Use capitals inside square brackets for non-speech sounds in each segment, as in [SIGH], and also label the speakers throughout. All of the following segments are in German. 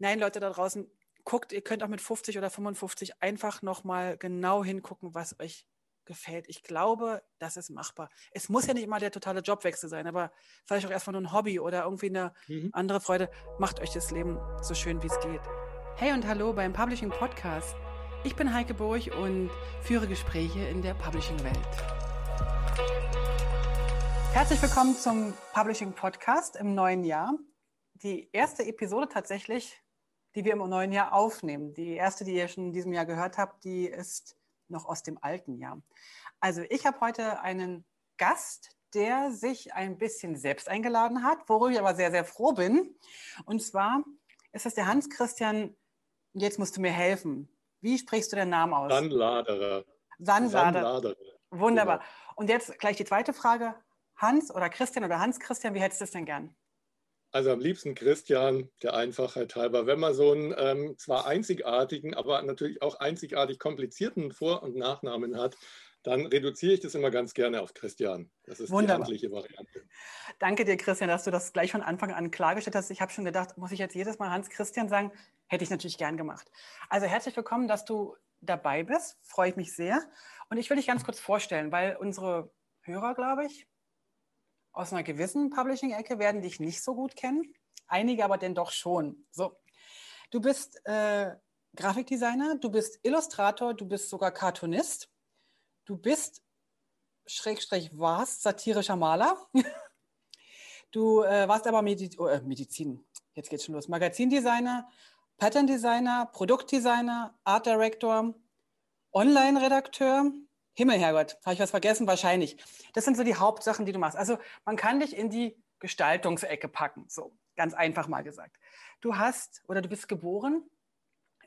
Speaker 1: Nein, Leute da draußen, guckt, ihr könnt auch mit 50 oder 55 einfach nochmal genau hingucken, was euch gefällt. Ich glaube, das ist machbar. Es muss ja nicht immer der totale Jobwechsel sein, aber vielleicht auch erstmal nur ein Hobby oder irgendwie eine mhm. andere Freude. Macht euch das Leben so schön, wie es geht. Hey und hallo beim Publishing Podcast. Ich bin Heike Burg und führe Gespräche in der Publishing-Welt. Herzlich willkommen zum Publishing Podcast im neuen Jahr. Die erste Episode tatsächlich, die wir im neuen Jahr aufnehmen. Die erste, die ihr schon in diesem Jahr gehört habt, die ist noch aus dem alten Jahr. Also ich habe heute einen Gast, der sich ein bisschen selbst eingeladen hat, worüber ich aber sehr, sehr froh bin. Und zwar ist das der Hans-Christian, jetzt musst du mir helfen. Wie sprichst du den Namen aus?
Speaker 2: Sandladerer.
Speaker 1: Sandladerer. Wunderbar. Genau. Und jetzt gleich die zweite Frage. Hans oder Christian oder Hans-Christian, wie hättest du es denn gern?
Speaker 2: Also am liebsten Christian, der Einfachheit halber. Wenn man so einen ähm, zwar einzigartigen, aber natürlich auch einzigartig komplizierten Vor- und Nachnamen hat, dann reduziere ich das immer ganz gerne auf Christian. Das ist Wunderbar. die handliche Variante.
Speaker 1: Danke dir, Christian, dass du das gleich von Anfang an klargestellt hast. Ich habe schon gedacht, muss ich jetzt jedes Mal Hans-Christian sagen? Hätte ich natürlich gern gemacht. Also herzlich willkommen, dass du dabei bist. Freue ich mich sehr. Und ich will dich ganz kurz vorstellen, weil unsere Hörer, glaube ich, aus einer gewissen Publishing-Ecke werden dich nicht so gut kennen. Einige aber denn doch schon. So. Du bist äh, Grafikdesigner, du bist Illustrator, du bist sogar Cartoonist. Du bist, Schrägstrich, warst satirischer Maler. [LAUGHS] du äh, warst aber Mediz oh, äh, Medizin, jetzt geht's schon los. Magazindesigner, Patterndesigner, Produktdesigner, Art Director, Online-Redakteur, Himmel, Herrgott, habe ich was vergessen? Wahrscheinlich. Das sind so die Hauptsachen, die du machst. Also man kann dich in die Gestaltungsecke packen, so ganz einfach mal gesagt. Du hast oder du bist geboren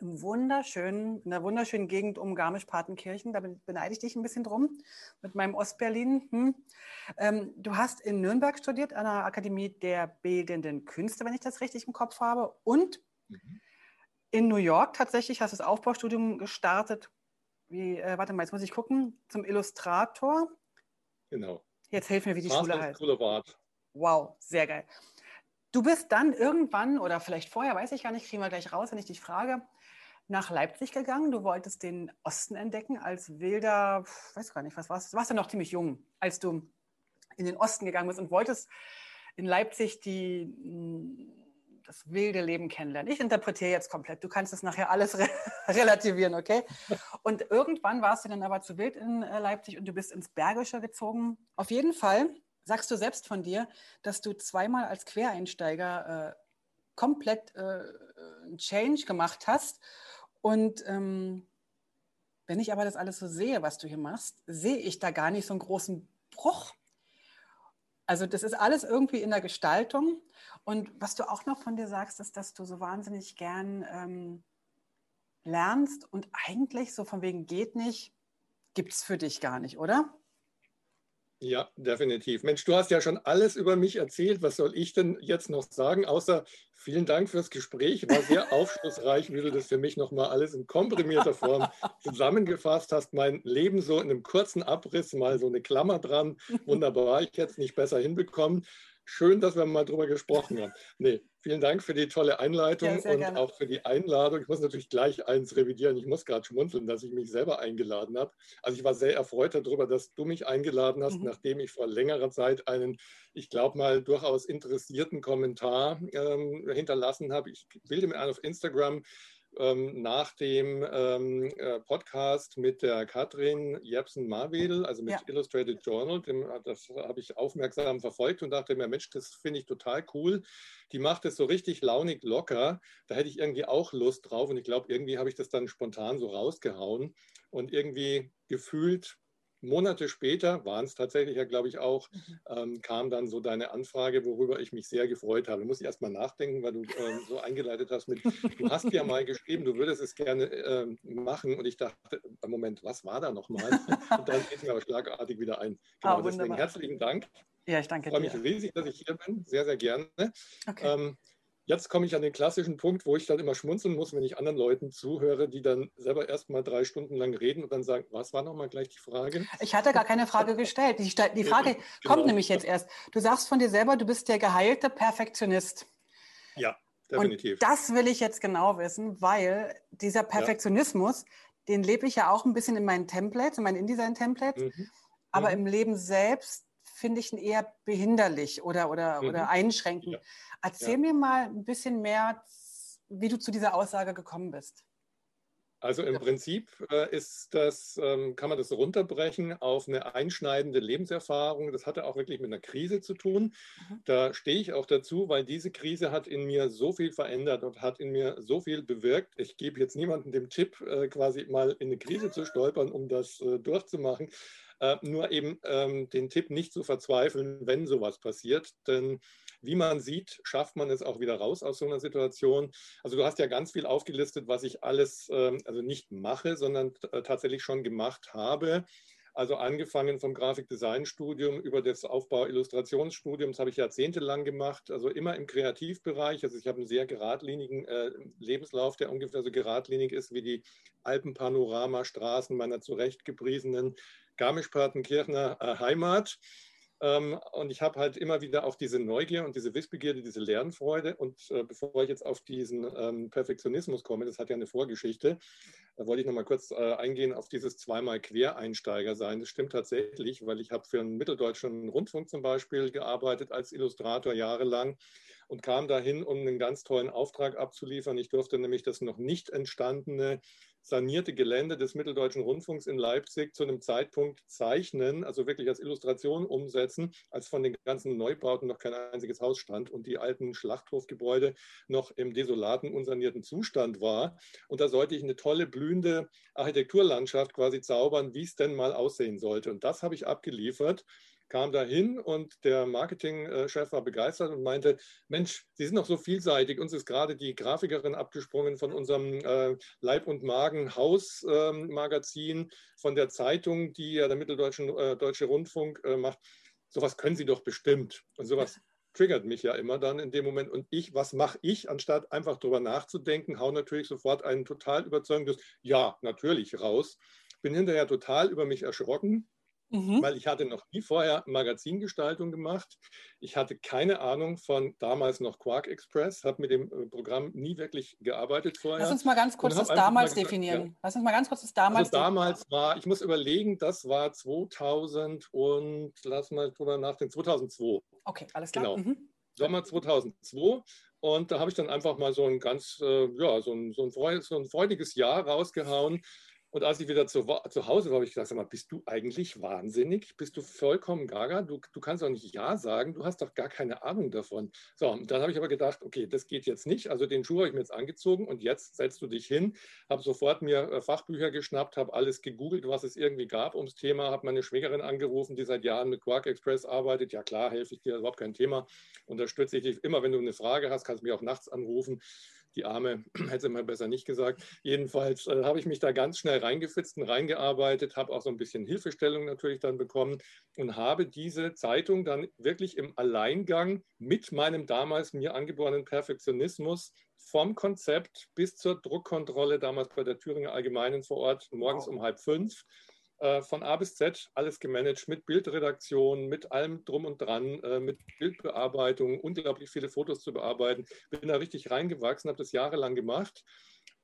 Speaker 1: im wunderschönen, in der wunderschönen Gegend um Garmisch-Partenkirchen. Da beneide ich dich ein bisschen drum mit meinem Ostberlin. Hm. Ähm, du hast in Nürnberg studiert an der Akademie der Bildenden Künste, wenn ich das richtig im Kopf habe. Und mhm. in New York tatsächlich hast du das Aufbaustudium gestartet wie, äh, warte mal, jetzt muss ich gucken, zum Illustrator.
Speaker 2: Genau.
Speaker 1: Jetzt hilf mir, wie die Master Schule heißt.
Speaker 2: Boulevard.
Speaker 1: Wow, sehr geil. Du bist dann irgendwann oder vielleicht vorher, weiß ich gar nicht, kriegen wir gleich raus, wenn ich dich frage, nach Leipzig gegangen. Du wolltest den Osten entdecken als wilder, weiß gar nicht, was warst du? Du warst ja noch ziemlich jung, als du in den Osten gegangen bist und wolltest in Leipzig die das wilde Leben kennenlernen. Ich interpretiere jetzt komplett. Du kannst das nachher alles re [LAUGHS] relativieren, okay? Und irgendwann warst du dann aber zu wild in äh, Leipzig und du bist ins Bergische gezogen. Auf jeden Fall sagst du selbst von dir, dass du zweimal als Quereinsteiger äh, komplett äh, Change gemacht hast. Und ähm, wenn ich aber das alles so sehe, was du hier machst, sehe ich da gar nicht so einen großen Bruch also das ist alles irgendwie in der Gestaltung. Und was du auch noch von dir sagst, ist, dass du so wahnsinnig gern ähm, lernst und eigentlich so von wegen geht nicht, gibt es für dich gar nicht, oder?
Speaker 2: Ja, definitiv. Mensch, du hast ja schon alles über mich erzählt. Was soll ich denn jetzt noch sagen? Außer vielen Dank fürs Gespräch. War sehr [LAUGHS] aufschlussreich, wie du das für mich nochmal alles in komprimierter Form zusammengefasst hast. Mein Leben so in einem kurzen Abriss, mal so eine Klammer dran. Wunderbar, ich hätte es nicht besser hinbekommen. Schön, dass wir mal drüber gesprochen haben. Nee, vielen Dank für die tolle Einleitung ja, und gerne. auch für die Einladung. Ich muss natürlich gleich eins revidieren. Ich muss gerade schmunzeln, dass ich mich selber eingeladen habe. Also ich war sehr erfreut darüber, dass du mich eingeladen hast, mhm. nachdem ich vor längerer Zeit einen, ich glaube mal, durchaus interessierten Kommentar ähm, hinterlassen habe. Ich bilde mir ein auf Instagram, ähm, nach dem ähm, äh, Podcast mit der Katrin Jepsen-Marwedel, also mit ja. Illustrated Journal. Dem, das habe ich aufmerksam verfolgt und dachte mir, Mensch, das finde ich total cool. Die macht es so richtig launig locker. Da hätte ich irgendwie auch Lust drauf und ich glaube, irgendwie habe ich das dann spontan so rausgehauen und irgendwie gefühlt Monate später, waren es tatsächlich ja, glaube ich, auch, mhm. ähm, kam dann so deine Anfrage, worüber ich mich sehr gefreut habe. Muss ich erst mal nachdenken, weil du ähm, so eingeleitet hast mit, du hast ja mal geschrieben, du würdest es gerne ähm, machen. Und ich dachte, Moment, was war da nochmal? Und dann geht es mir aber schlagartig wieder ein. Genau, ah, deswegen herzlichen Dank.
Speaker 1: Ja, ich danke
Speaker 2: dir. Ich freue mich riesig, dass ich hier bin. Sehr, sehr gerne. Okay. Jetzt komme ich an den klassischen Punkt, wo ich dann immer schmunzeln muss, wenn ich anderen Leuten zuhöre, die dann selber erst mal drei Stunden lang reden und dann sagen, was war nochmal gleich die Frage?
Speaker 1: Ich hatte gar keine Frage [LAUGHS] gestellt. Die, die Frage genau. kommt nämlich jetzt erst. Du sagst von dir selber, du bist der geheilte Perfektionist.
Speaker 2: Ja.
Speaker 1: definitiv. Und das will ich jetzt genau wissen, weil dieser Perfektionismus, ja. den lebe ich ja auch ein bisschen in meinen Templates, in meinen InDesign-Templates, mhm. aber mhm. im Leben selbst finde ich ihn eher behinderlich oder, oder, mhm. oder einschränkend. Ja. Erzähl ja. mir mal ein bisschen mehr, wie du zu dieser Aussage gekommen bist.
Speaker 2: Also im Prinzip äh, ist das, ähm, kann man das runterbrechen auf eine einschneidende Lebenserfahrung. Das hatte auch wirklich mit einer Krise zu tun. Mhm. Da stehe ich auch dazu, weil diese Krise hat in mir so viel verändert und hat in mir so viel bewirkt. Ich gebe jetzt niemandem den Tipp, äh, quasi mal in eine Krise zu stolpern, um das äh, durchzumachen. Äh, nur eben ähm, den Tipp nicht zu verzweifeln, wenn sowas passiert. Denn wie man sieht, schafft man es auch wieder raus aus so einer Situation. Also du hast ja ganz viel aufgelistet, was ich alles ähm, also nicht mache, sondern äh, tatsächlich schon gemacht habe. Also angefangen vom Grafikdesignstudium über das Aufbau Illustrationsstudium, das habe ich jahrzehntelang gemacht, also immer im Kreativbereich. Also ich habe einen sehr geradlinigen äh, Lebenslauf, der ungefähr so geradlinig ist wie die Alpenpanoramastraßen meiner zurechtgepriesenen Garmisch-Partenkirchner äh, Heimat. Ähm, und ich habe halt immer wieder auch diese Neugier und diese Wissbegierde, diese Lernfreude. Und äh, bevor ich jetzt auf diesen ähm, Perfektionismus komme, das hat ja eine Vorgeschichte, da wollte ich noch mal kurz äh, eingehen auf dieses zweimal Quereinsteiger sein. Das stimmt tatsächlich, weil ich habe für einen mitteldeutschen Rundfunk zum Beispiel gearbeitet als Illustrator jahrelang und kam dahin, um einen ganz tollen Auftrag abzuliefern. Ich durfte nämlich das noch nicht entstandene sanierte Gelände des Mitteldeutschen Rundfunks in Leipzig zu einem Zeitpunkt zeichnen, also wirklich als Illustration umsetzen, als von den ganzen Neubauten noch kein einziges Haus stand und die alten Schlachthofgebäude noch im desolaten, unsanierten Zustand war. Und da sollte ich eine tolle, blühende Architekturlandschaft quasi zaubern, wie es denn mal aussehen sollte. Und das habe ich abgeliefert kam da hin und der Marketingchef war begeistert und meinte, Mensch, Sie sind noch so vielseitig. Uns ist gerade die Grafikerin abgesprungen von unserem äh, Leib- und Magen-Haus-Magazin, ähm, von der Zeitung, die ja der Mitteldeutsche äh, Deutsche Rundfunk äh, macht. Sowas können Sie doch bestimmt. Und sowas [LAUGHS] triggert mich ja immer dann in dem Moment. Und ich, was mache ich, anstatt einfach darüber nachzudenken, hau natürlich sofort ein total überzeugendes Ja, natürlich raus. Bin hinterher total über mich erschrocken, Mhm. Weil ich hatte noch nie vorher Magazingestaltung gemacht. Ich hatte keine Ahnung von damals noch Quark Express, habe mit dem äh, Programm nie wirklich gearbeitet vorher.
Speaker 1: Lass uns mal ganz kurz das damals gesagt, definieren. Ja. Lass uns mal ganz kurz das damals
Speaker 2: also damals war, ich muss überlegen, das war 2000 und lass mal drüber nachdenken, 2002.
Speaker 1: Okay, alles klar.
Speaker 2: Genau. Mhm. Sommer 2002 und da habe ich dann einfach mal so ein ganz, äh, ja, so ein, so, ein so ein freudiges Jahr rausgehauen und als ich wieder zu, zu Hause war, habe ich gesagt, sag mal, bist du eigentlich wahnsinnig? Bist du vollkommen gaga? Du, du kannst doch nicht Ja sagen, du hast doch gar keine Ahnung davon. So, und dann habe ich aber gedacht, okay, das geht jetzt nicht. Also den Schuh habe ich mir jetzt angezogen und jetzt setzt du dich hin, habe sofort mir äh, Fachbücher geschnappt, habe alles gegoogelt, was es irgendwie gab ums Thema, habe meine Schwägerin angerufen, die seit Jahren mit Quark Express arbeitet. Ja klar, helfe ich dir, überhaupt kein Thema. Unterstütze ich dich immer, wenn du eine Frage hast, kannst du mich auch nachts anrufen die Arme, [CLEARS THROAT] hätte man besser nicht gesagt. Jedenfalls äh, habe ich mich da ganz schnell reingefitzt und reingearbeitet, habe auch so ein bisschen Hilfestellung natürlich dann bekommen und habe diese Zeitung dann wirklich im Alleingang mit meinem damals mir angeborenen Perfektionismus vom Konzept bis zur Druckkontrolle damals bei der Thüringer Allgemeinen vor Ort morgens wow. um halb fünf von A bis Z alles gemanagt mit Bildredaktion, mit allem drum und dran, äh, mit Bildbearbeitung, unglaublich viele Fotos zu bearbeiten. Bin da richtig reingewachsen, habe das jahrelang gemacht.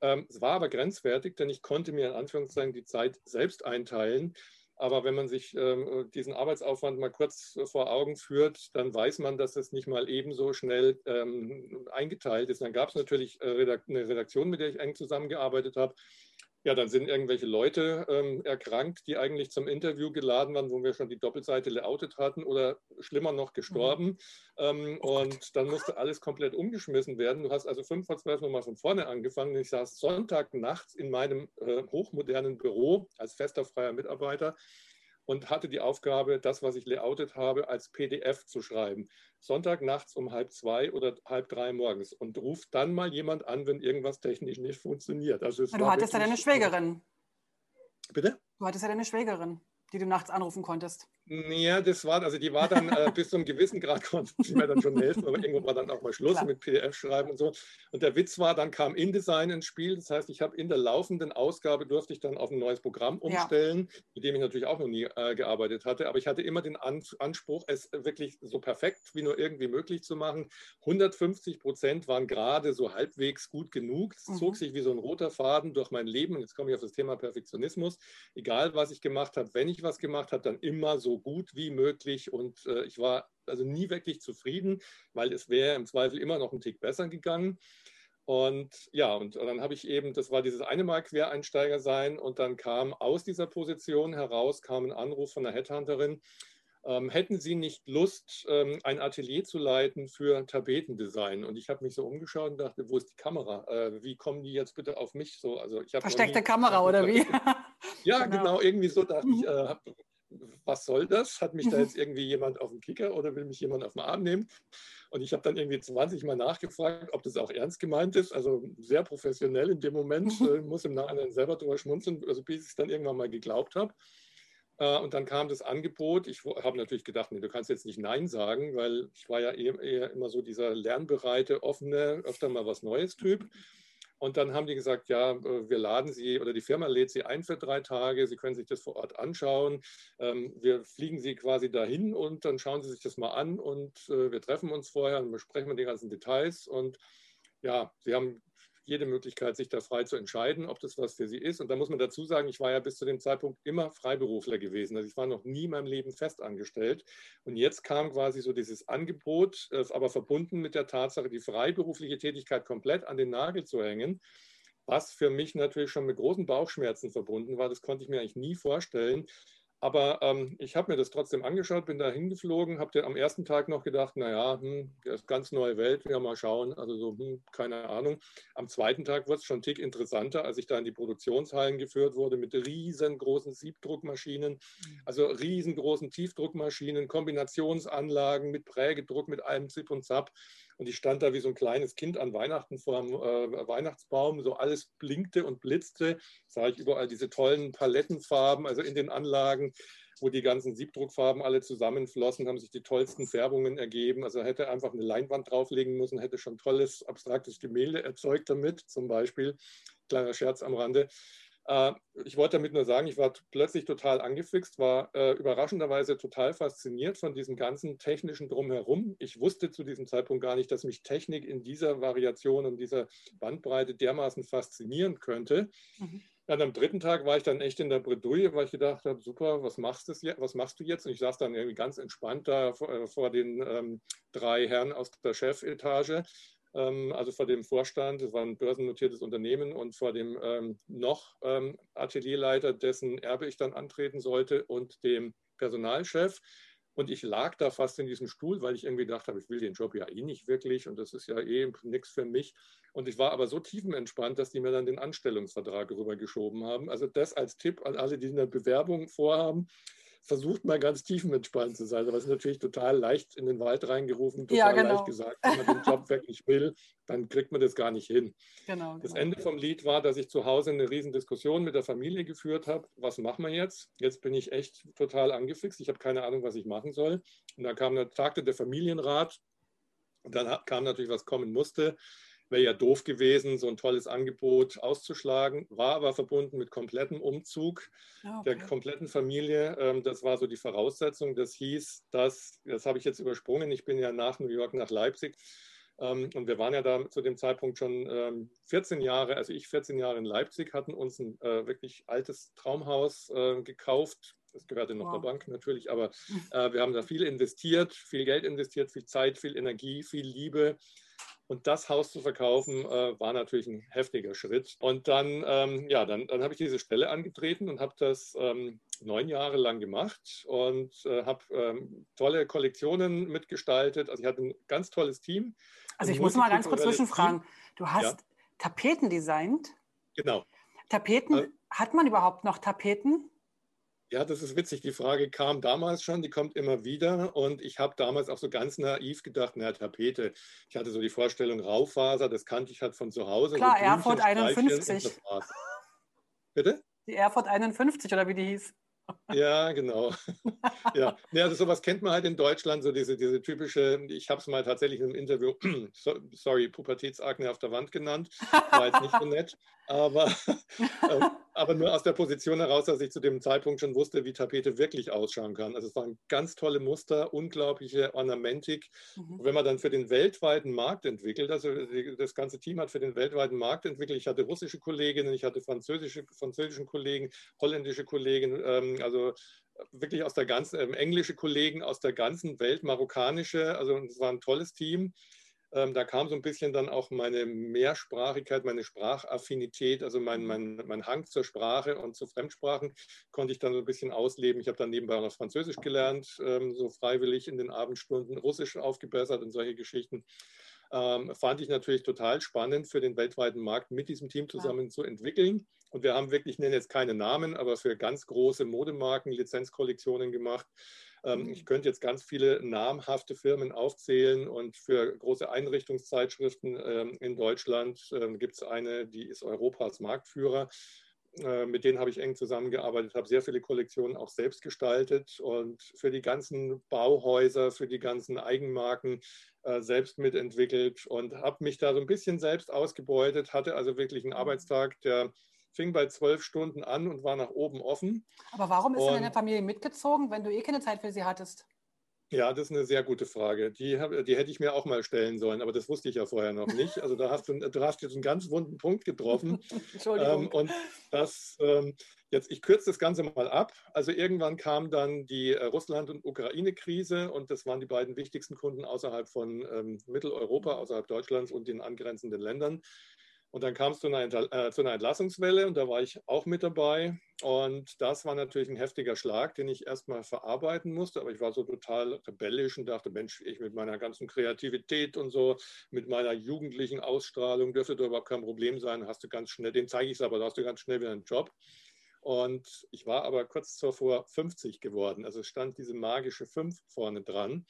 Speaker 2: Ähm, es war aber grenzwertig, denn ich konnte mir in Anführungszeichen die Zeit selbst einteilen. Aber wenn man sich ähm, diesen Arbeitsaufwand mal kurz vor Augen führt, dann weiß man, dass es nicht mal ebenso schnell ähm, eingeteilt ist. Dann gab es natürlich äh, eine Redaktion, mit der ich eng zusammengearbeitet habe. Ja, dann sind irgendwelche Leute ähm, erkrankt, die eigentlich zum Interview geladen waren, wo wir schon die Doppelseite layoutet hatten oder schlimmer noch gestorben. Mhm. Ähm, oh und dann musste alles komplett umgeschmissen werden. Du hast also fünf vor zwölf nochmal von vorne angefangen. Ich saß Sonntag nachts in meinem äh, hochmodernen Büro als fester freier Mitarbeiter und hatte die Aufgabe, das, was ich layoutet habe, als PDF zu schreiben. Sonntag nachts um halb zwei oder halb drei morgens und ruft dann mal jemand an, wenn irgendwas technisch nicht funktioniert.
Speaker 1: Also du hattest ja deine Schwägerin.
Speaker 2: Bitte?
Speaker 1: Du hattest ja deine Schwägerin, die du nachts anrufen konntest.
Speaker 2: Ja, das war, also die war dann äh, bis zu einem gewissen Grad [LAUGHS] konnte sie mir dann schon helfen, aber irgendwann war dann auch mal Schluss Klar. mit PDF schreiben und so. Und der Witz war, dann kam InDesign ins Spiel. Das heißt, ich habe in der laufenden Ausgabe durfte ich dann auf ein neues Programm umstellen, ja. mit dem ich natürlich auch noch nie äh, gearbeitet hatte. Aber ich hatte immer den An Anspruch, es wirklich so perfekt wie nur irgendwie möglich zu machen. 150 Prozent waren gerade so halbwegs gut genug. Es mhm. zog sich wie so ein roter Faden durch mein Leben. Und jetzt komme ich auf das Thema Perfektionismus. Egal, was ich gemacht habe, wenn ich was gemacht habe, dann immer so gut wie möglich und äh, ich war also nie wirklich zufrieden, weil es wäre im Zweifel immer noch ein Tick besser gegangen. Und ja, und dann habe ich eben, das war dieses eine Mal Quereinsteiger sein und dann kam aus dieser Position heraus, kam ein Anruf von einer Headhunterin, ähm, hätten Sie nicht Lust, ähm, ein Atelier zu leiten für Tapetendesign? Und ich habe mich so umgeschaut und dachte, wo ist die Kamera? Äh, wie kommen die jetzt bitte auf mich so?
Speaker 1: Also ich Versteckte Kamera oder wie? [LAUGHS]
Speaker 2: ja, genau. genau. irgendwie so dachte ich, äh, was soll das? Hat mich da jetzt irgendwie jemand auf den Kicker oder will mich jemand auf den Arm nehmen? Und ich habe dann irgendwie 20 Mal nachgefragt, ob das auch ernst gemeint ist. Also sehr professionell in dem Moment, äh, muss im Nachhinein selber drüber schmunzeln, also bis ich es dann irgendwann mal geglaubt habe. Äh, und dann kam das Angebot. Ich habe natürlich gedacht, nee, du kannst jetzt nicht Nein sagen, weil ich war ja eher, eher immer so dieser lernbereite, offene, öfter mal was Neues Typ. Und dann haben die gesagt, ja, äh, wir laden Sie oder die Firma lädt Sie ein für drei Tage. Sie können sich das vor Ort anschauen. Ähm, wir fliegen Sie quasi dahin und dann schauen Sie sich das mal an und äh, wir treffen uns vorher und besprechen die ganzen Details. Und ja, Sie haben jede Möglichkeit, sich da frei zu entscheiden, ob das was für sie ist. Und da muss man dazu sagen, ich war ja bis zu dem Zeitpunkt immer Freiberufler gewesen. Also ich war noch nie in meinem Leben festangestellt. Und jetzt kam quasi so dieses Angebot, äh, aber verbunden mit der Tatsache, die freiberufliche Tätigkeit komplett an den Nagel zu hängen was für mich natürlich schon mit großen Bauchschmerzen verbunden war. Das konnte ich mir eigentlich nie vorstellen, aber ähm, ich habe mir das trotzdem angeschaut, bin da hingeflogen, habe am ersten Tag noch gedacht, naja, hm, das ist ganz neue Welt, wir mal schauen. Also so, hm, keine Ahnung. Am zweiten Tag wurde es schon ein Tick interessanter, als ich da in die Produktionshallen geführt wurde mit riesengroßen Siebdruckmaschinen, mhm. also riesengroßen Tiefdruckmaschinen, Kombinationsanlagen mit Prägedruck, mit allem Zip und Zap. Und ich stand da wie so ein kleines Kind an Weihnachten vor dem äh, Weihnachtsbaum. So alles blinkte und blitzte. Sah ich überall diese tollen Palettenfarben, also in den Anlagen, wo die ganzen Siebdruckfarben alle zusammenflossen, haben sich die tollsten Färbungen ergeben. Also hätte einfach eine Leinwand drauflegen müssen, hätte schon tolles abstraktes Gemälde erzeugt damit, zum Beispiel. Kleiner Scherz am Rande. Äh, ich wollte damit nur sagen, ich war plötzlich total angefixt, war äh, überraschenderweise total fasziniert von diesem ganzen technischen Drumherum. Ich wusste zu diesem Zeitpunkt gar nicht, dass mich Technik in dieser Variation und dieser Bandbreite dermaßen faszinieren könnte. Mhm. Dann am dritten Tag war ich dann echt in der Bredouille, weil ich gedacht habe, super, was machst, du jetzt, was machst du jetzt? Und ich saß dann irgendwie ganz entspannt da vor, äh, vor den ähm, drei Herren aus der Chefetage also vor dem Vorstand, das war ein börsennotiertes Unternehmen, und vor dem ähm, noch ähm, Atelierleiter, dessen Erbe ich dann antreten sollte, und dem Personalchef. Und ich lag da fast in diesem Stuhl, weil ich irgendwie gedacht habe, ich will den Job ja eh nicht wirklich und das ist ja eh nichts für mich. Und ich war aber so tiefenentspannt, dass die mir dann den Anstellungsvertrag rübergeschoben haben. Also das als Tipp an alle, die eine Bewerbung vorhaben versucht mal ganz tiefenentspannt zu sein. Aber es ist natürlich total leicht in den Wald reingerufen, total ja, genau. leicht gesagt. Wenn man den Job wirklich will, dann kriegt man das gar nicht hin. Genau, das genau. Ende vom Lied war, dass ich zu Hause eine riesen Diskussion mit der Familie geführt habe. Was machen wir jetzt? Jetzt bin ich echt total angefixt. Ich habe keine Ahnung, was ich machen soll. Und dann kam der Tag der Familienrat. Und dann kam natürlich, was kommen musste wäre ja doof gewesen, so ein tolles Angebot auszuschlagen, war aber verbunden mit komplettem Umzug ah, okay. der kompletten Familie. Ähm, das war so die Voraussetzung. Das hieß, dass, das habe ich jetzt übersprungen, ich bin ja nach New York, nach Leipzig. Ähm, und wir waren ja da zu dem Zeitpunkt schon 14 ähm, Jahre, also ich 14 Jahre in Leipzig, hatten uns ein äh, wirklich altes Traumhaus gekauft, das gehörte noch wow. der Bank natürlich, aber äh, wir haben da viel investiert, viel Geld investiert, viel Zeit, viel Energie, viel Liebe. Und das Haus zu verkaufen, äh, war natürlich ein heftiger Schritt. Und dann, ähm, ja, dann, dann habe ich diese Stelle angetreten und habe das ähm, neun Jahre lang gemacht und äh, habe ähm, tolle Kollektionen mitgestaltet. Also ich hatte ein ganz tolles Team.
Speaker 1: Also ich muss mal ganz kurz zwischenfragen. Du hast ja. Tapeten designt?
Speaker 2: Genau.
Speaker 1: Tapeten, also, hat man überhaupt noch Tapeten?
Speaker 2: Ja, das ist witzig. Die Frage kam damals schon, die kommt immer wieder. Und ich habe damals auch so ganz naiv gedacht, naja, Tapete. Ich hatte so die Vorstellung, Raufaser, das kannte ich halt von zu Hause.
Speaker 1: Klar, so Erfurt 51.
Speaker 2: Bitte?
Speaker 1: Die Erfurt 51 oder wie die hieß.
Speaker 2: Ja, genau. [LAUGHS] ja, ja also sowas kennt man halt in Deutschland, so diese, diese typische, ich habe es mal tatsächlich in einem Interview, [CLEARS THROAT] sorry, Pubertätsakne auf der Wand genannt, war jetzt nicht so nett, aber, [LAUGHS] äh, aber nur aus der Position heraus, dass ich zu dem Zeitpunkt schon wusste, wie Tapete wirklich ausschauen kann. Also es waren ganz tolle Muster, unglaubliche Ornamentik. Mhm. Wenn man dann für den weltweiten Markt entwickelt, also das ganze Team hat für den weltweiten Markt entwickelt, ich hatte russische Kolleginnen, ich hatte französische, französischen Kollegen, holländische Kollegen, ähm, also wirklich aus der ganzen, ähm, englische Kollegen aus der ganzen Welt, marokkanische, also es war ein tolles Team. Ähm, da kam so ein bisschen dann auch meine Mehrsprachigkeit, meine Sprachaffinität, also mein, mein, mein Hang zur Sprache und zu Fremdsprachen konnte ich dann so ein bisschen ausleben. Ich habe dann nebenbei noch Französisch gelernt, ähm, so freiwillig in den Abendstunden, Russisch aufgebessert und solche Geschichten. Ähm, fand ich natürlich total spannend für den weltweiten Markt mit diesem Team zusammen ja. zu entwickeln. Und wir haben wirklich, ich nenne jetzt keine Namen, aber für ganz große Modemarken Lizenzkollektionen gemacht. Ähm, ich könnte jetzt ganz viele namhafte Firmen aufzählen und für große Einrichtungszeitschriften ähm, in Deutschland ähm, gibt es eine, die ist Europas Marktführer. Äh, mit denen habe ich eng zusammengearbeitet, habe sehr viele Kollektionen auch selbst gestaltet und für die ganzen Bauhäuser, für die ganzen Eigenmarken äh, selbst mitentwickelt und habe mich da so ein bisschen selbst ausgebeutet, hatte also wirklich einen mhm. Arbeitstag, der fing bei zwölf Stunden an und war nach oben offen.
Speaker 1: Aber warum ist und, deine Familie mitgezogen, wenn du eh keine Zeit für sie hattest?
Speaker 2: Ja, das ist eine sehr gute Frage. Die, die hätte ich mir auch mal stellen sollen, aber das wusste ich ja vorher noch nicht. Also da hast du, du hast jetzt einen ganz wunden Punkt getroffen. [LAUGHS] Entschuldigung. Ähm, und das, ähm, jetzt, ich kürze das Ganze mal ab. Also irgendwann kam dann die äh, Russland- und Ukraine-Krise und das waren die beiden wichtigsten Kunden außerhalb von ähm, Mitteleuropa, außerhalb Deutschlands und den angrenzenden Ländern. Und dann kam es zu einer, äh, zu einer Entlassungswelle und da war ich auch mit dabei. Und das war natürlich ein heftiger Schlag, den ich erstmal verarbeiten musste. Aber ich war so total rebellisch und dachte, Mensch, ich mit meiner ganzen Kreativität und so, mit meiner jugendlichen Ausstrahlung dürfte doch überhaupt kein Problem sein. Hast du ganz schnell, den zeige ich es aber, da hast du ganz schnell wieder einen Job. Und ich war aber kurz zuvor 50 geworden. Also stand diese magische 5 vorne dran.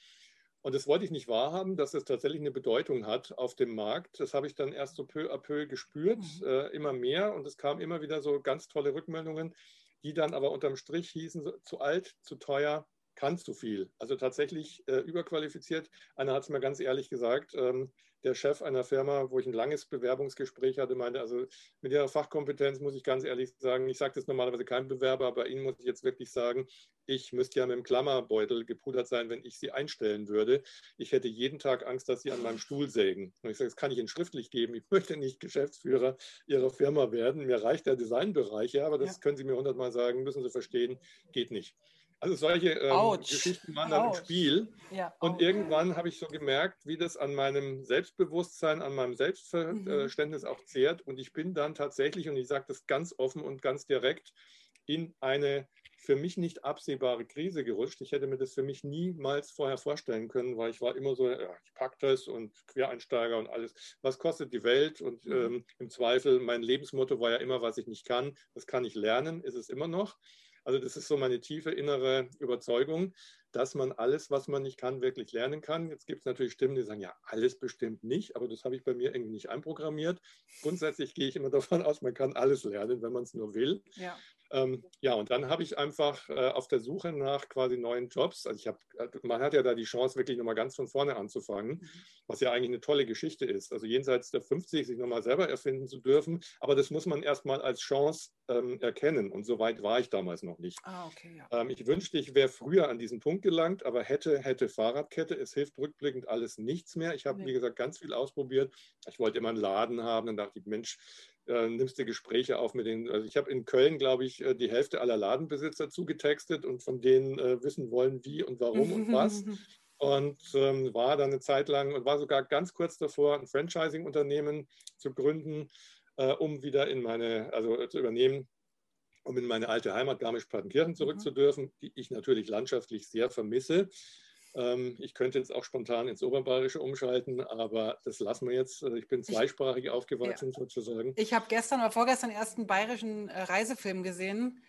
Speaker 2: Und das wollte ich nicht wahrhaben, dass es tatsächlich eine Bedeutung hat auf dem Markt. Das habe ich dann erst so peu à peu gespürt, mhm. äh, immer mehr. Und es kamen immer wieder so ganz tolle Rückmeldungen, die dann aber unterm Strich hießen, so, zu alt, zu teuer, kannst du viel. Also tatsächlich äh, überqualifiziert. Einer hat es mir ganz ehrlich gesagt, ähm, der Chef einer Firma, wo ich ein langes Bewerbungsgespräch hatte, meinte, also mit Ihrer Fachkompetenz muss ich ganz ehrlich sagen, ich sage das normalerweise keinem Bewerber, aber Ihnen muss ich jetzt wirklich sagen, ich müsste ja mit dem Klammerbeutel gepudert sein, wenn ich Sie einstellen würde. Ich hätte jeden Tag Angst, dass Sie an meinem Stuhl sägen. Und ich sage, das kann ich Ihnen schriftlich geben. Ich [LAUGHS] möchte nicht Geschäftsführer Ihrer Firma werden. Mir reicht der Designbereich, ja, aber das ja. können Sie mir hundertmal sagen, müssen Sie verstehen, geht nicht. Also solche ähm, Geschichten waren dann im Spiel. Ja, und irgendwann habe ich so gemerkt, wie das an meinem Selbstbewusstsein, an meinem Selbstverständnis mhm. auch zehrt. Und ich bin dann tatsächlich, und ich sage das ganz offen und ganz direkt, in eine für mich nicht absehbare Krise gerutscht. Ich hätte mir das für mich niemals vorher vorstellen können, weil ich war immer so, ja, ich packe das und Quereinsteiger und alles. Was kostet die Welt? Und mhm. ähm, im Zweifel, mein Lebensmotto war ja immer, was ich nicht kann, das kann ich lernen, ist es immer noch. Also das ist so meine tiefe innere Überzeugung, dass man alles, was man nicht kann, wirklich lernen kann. Jetzt gibt es natürlich Stimmen, die sagen, ja, alles bestimmt nicht, aber das habe ich bei mir irgendwie nicht einprogrammiert. Grundsätzlich gehe ich immer [LAUGHS] davon aus, man kann alles lernen, wenn man es nur will. Ja. Ähm, ja, und dann habe ich einfach äh, auf der Suche nach quasi neuen Jobs, also ich habe, äh, man hat ja da die Chance, wirklich nochmal ganz von vorne anzufangen, mhm. was ja eigentlich eine tolle Geschichte ist. Also jenseits der 50 sich nochmal selber erfinden zu dürfen, aber das muss man erstmal als Chance ähm, erkennen und so weit war ich damals noch nicht. Ah, okay, ja. ähm, ich wünschte, ich wäre früher an diesen Punkt gelangt, aber hätte, hätte Fahrradkette, es hilft rückblickend alles nichts mehr. Ich habe, nee. wie gesagt, ganz viel ausprobiert. Ich wollte immer einen Laden haben, dann dachte ich, Mensch, äh, nimmst du Gespräche auf mit den, also ich habe in Köln, glaube ich, äh, die Hälfte aller Ladenbesitzer zugetextet und von denen äh, wissen wollen, wie und warum und was. [LAUGHS] Und ähm, war dann eine Zeit lang und war sogar ganz kurz davor, ein Franchising-Unternehmen zu gründen, äh, um wieder in meine, also zu übernehmen, um in meine alte Heimat Garmisch-Partenkirchen zurück mhm. zu dürfen, die ich natürlich landschaftlich sehr vermisse. Ähm, ich könnte jetzt auch spontan ins Oberbayerische umschalten, aber das lassen wir jetzt. Also ich bin zweisprachig ich, aufgewachsen ja. sozusagen.
Speaker 1: Ich habe gestern oder vorgestern erst einen bayerischen äh, Reisefilm gesehen.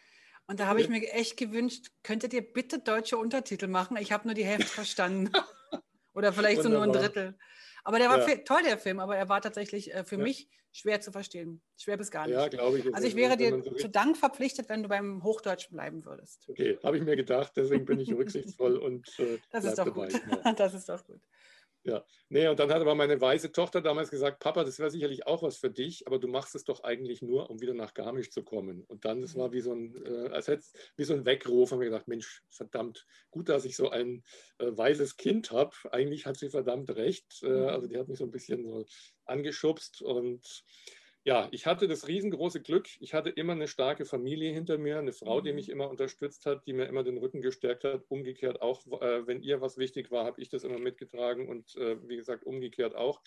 Speaker 1: Und da habe ich mir echt gewünscht, könntet ihr bitte deutsche Untertitel machen? Ich habe nur die Hälfte [LAUGHS] verstanden. [LAUGHS] Oder vielleicht Wunderbar. so nur ein Drittel. Aber der war ja. toll, der Film, aber er war tatsächlich äh, für ja. mich schwer zu verstehen. Schwer bis gar nicht.
Speaker 2: Ja, glaube ich.
Speaker 1: Also ich wäre dir so zu Dank verpflichtet, wenn du beim Hochdeutschen bleiben würdest.
Speaker 2: Okay, habe ich mir gedacht, deswegen bin ich [LAUGHS] rücksichtsvoll und
Speaker 1: äh, das ist doch dabei. gut. [LAUGHS] das ist doch gut.
Speaker 2: Ja, nee, und dann hat aber meine weise Tochter damals gesagt, Papa, das wäre sicherlich auch was für dich, aber du machst es doch eigentlich nur, um wieder nach Garmisch zu kommen. Und dann, das war mhm. wie so ein, äh, als hätte, wie so ein Weckruf, haben wir gedacht, Mensch, verdammt, gut, dass ich so ein äh, weises Kind habe. Eigentlich hat sie verdammt recht. Äh, mhm. also die hat mich so ein bisschen so angeschubst und ja, ich hatte das riesengroße Glück. Ich hatte immer eine starke Familie hinter mir, eine Frau, die mhm. mich immer unterstützt hat, die mir immer den Rücken gestärkt hat. Umgekehrt auch, äh, wenn ihr was wichtig war, habe ich das immer mitgetragen und äh, wie gesagt, umgekehrt auch.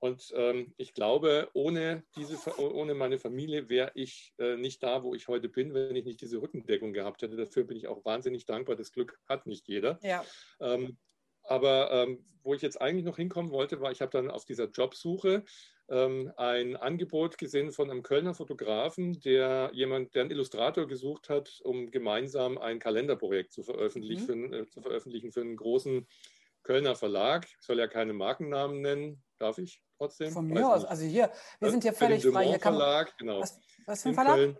Speaker 2: Und ähm, ich glaube, ohne, diese, ohne meine Familie wäre ich äh, nicht da, wo ich heute bin, wenn ich nicht diese Rückendeckung gehabt hätte. Dafür bin ich auch wahnsinnig dankbar. Das Glück hat nicht jeder.
Speaker 1: Ja.
Speaker 2: Ähm, aber ähm, wo ich jetzt eigentlich noch hinkommen wollte, war, ich habe dann auf dieser Jobsuche ähm, ein Angebot gesehen von einem Kölner Fotografen, der jemand, der einen Illustrator gesucht hat, um gemeinsam ein Kalenderprojekt zu veröffentlichen, mhm. für, äh, zu veröffentlichen für einen großen Kölner Verlag. Ich soll ja keine Markennamen nennen. Darf ich trotzdem?
Speaker 1: Von mir aus. Also hier, wir sind hier völlig frei. Hier
Speaker 2: Verlag, genau.
Speaker 1: Was, was für ein Verlag? Köln.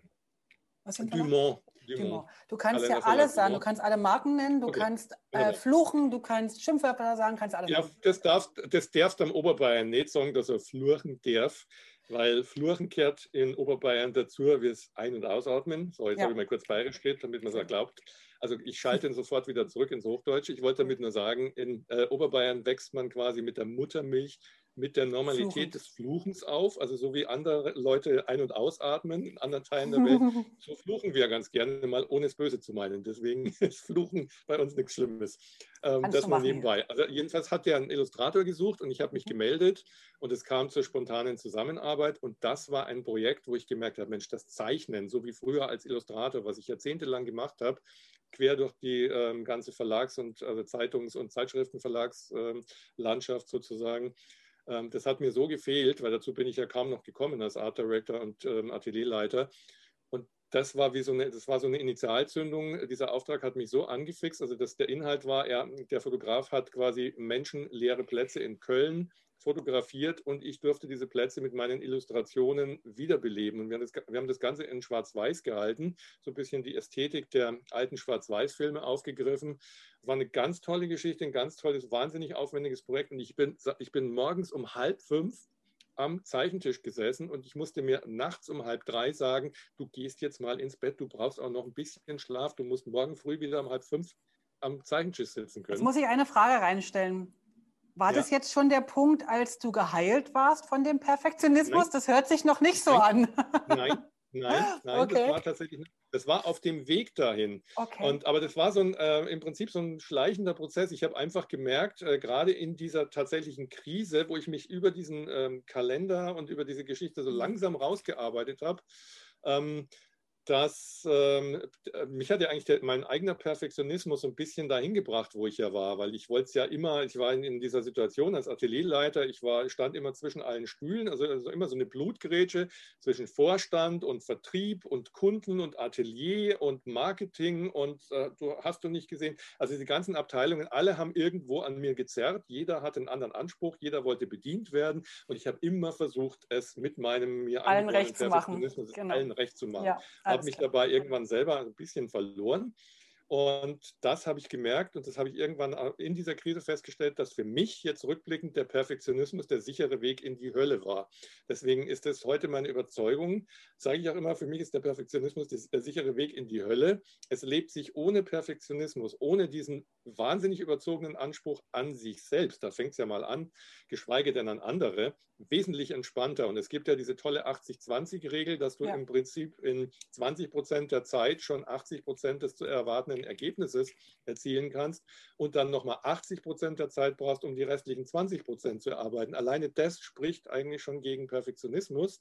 Speaker 2: Was für ein Verlag? Dumont.
Speaker 1: Dumont. Du kannst ja alles sagen, du kannst alle Marken nennen, du okay. kannst äh, fluchen, du kannst Schimpfwörter sagen, kannst alles
Speaker 2: ja, Das darfst, das darfst am Oberbayern nicht sagen, dass er fluchen darf, weil fluchen kehrt in Oberbayern dazu, wie es ein- und ausatmen. So, jetzt ja. habe ich mal kurz bayerisch geredet, damit man es glaubt. Also ich schalte ihn [LAUGHS] sofort wieder zurück ins Hochdeutsche. Ich wollte damit nur sagen, in äh, Oberbayern wächst man quasi mit der Muttermilch mit der Normalität Fluchen. des Fluchens auf, also so wie andere Leute ein- und ausatmen in anderen Teilen der Welt, [LAUGHS] so fluchen wir ganz gerne mal, ohne es böse zu meinen. Deswegen [LAUGHS] ist Fluchen bei uns nichts Schlimmes. Ähm, das nur nebenbei. Also jedenfalls hat der einen Illustrator gesucht und ich habe mich mhm. gemeldet und es kam zur spontanen Zusammenarbeit und das war ein Projekt, wo ich gemerkt habe, Mensch, das Zeichnen, so wie früher als Illustrator, was ich jahrzehntelang gemacht habe, quer durch die ähm, ganze Verlags- und also Zeitungs- und Zeitschriftenverlagslandschaft ähm, sozusagen, ähm, das hat mir so gefehlt, weil dazu bin ich ja kaum noch gekommen als Art Director und ähm, Atelierleiter. Und das war wie so eine, das war so eine Initialzündung. Dieser Auftrag hat mich so angefixt. Also dass der Inhalt war, er, der Fotograf hat quasi menschenleere Plätze in Köln fotografiert und ich durfte diese Plätze mit meinen Illustrationen wiederbeleben. Und wir haben das, wir haben das Ganze in Schwarz-Weiß gehalten, so ein bisschen die Ästhetik der alten Schwarz-Weiß-Filme aufgegriffen. War eine ganz tolle Geschichte, ein ganz tolles, wahnsinnig aufwendiges Projekt. Und ich bin, ich bin morgens um halb fünf am Zeichentisch gesessen und ich musste mir nachts um halb drei sagen, du gehst jetzt mal ins Bett, du brauchst auch noch ein bisschen Schlaf, du musst morgen früh wieder um halb fünf am Zeichentisch sitzen können.
Speaker 1: Jetzt muss ich eine Frage reinstellen. War ja. das jetzt schon der Punkt, als du geheilt warst von dem Perfektionismus? Nein. Das hört sich noch nicht so
Speaker 2: nein. an. Nein, nein, nein, okay. das war tatsächlich. Das war auf dem Weg dahin.
Speaker 1: Okay.
Speaker 2: Und, aber das war so ein, äh, im Prinzip so ein schleichender Prozess. Ich habe einfach gemerkt, äh, gerade in dieser tatsächlichen Krise, wo ich mich über diesen ähm, Kalender und über diese Geschichte so mhm. langsam rausgearbeitet habe, ähm, dass ähm, mich hat ja eigentlich der, mein eigener Perfektionismus ein bisschen dahin gebracht, wo ich ja war, weil ich wollte es ja immer, ich war in, in, dieser Situation als Atelierleiter, ich war, stand immer zwischen allen Stühlen, also, also immer so eine Blutgrätsche zwischen Vorstand und Vertrieb und Kunden und Atelier und Marketing und äh, du hast du nicht gesehen, also die ganzen Abteilungen, alle haben irgendwo an mir gezerrt, jeder hat einen anderen Anspruch, jeder wollte bedient werden und ich habe immer versucht, es mit meinem
Speaker 1: mir allen recht zu machen,
Speaker 2: genau. allen recht zu machen. Ja habe mich dabei irgendwann selber ein bisschen verloren. Und das habe ich gemerkt und das habe ich irgendwann in dieser Krise festgestellt, dass für mich jetzt rückblickend der Perfektionismus der sichere Weg in die Hölle war. Deswegen ist es heute meine Überzeugung, sage ich auch immer, für mich ist der Perfektionismus der sichere Weg in die Hölle. Es lebt sich ohne Perfektionismus, ohne diesen wahnsinnig überzogenen Anspruch an sich selbst, da fängt es ja mal an, geschweige denn an andere, wesentlich entspannter. Und es gibt ja diese tolle 80-20-Regel, dass du ja. im Prinzip in 20 Prozent der Zeit schon 80 Prozent des zu erwartenden Ergebnisses erzielen kannst und dann nochmal 80 Prozent der Zeit brauchst, um die restlichen 20 Prozent zu erarbeiten. Alleine das spricht eigentlich schon gegen Perfektionismus.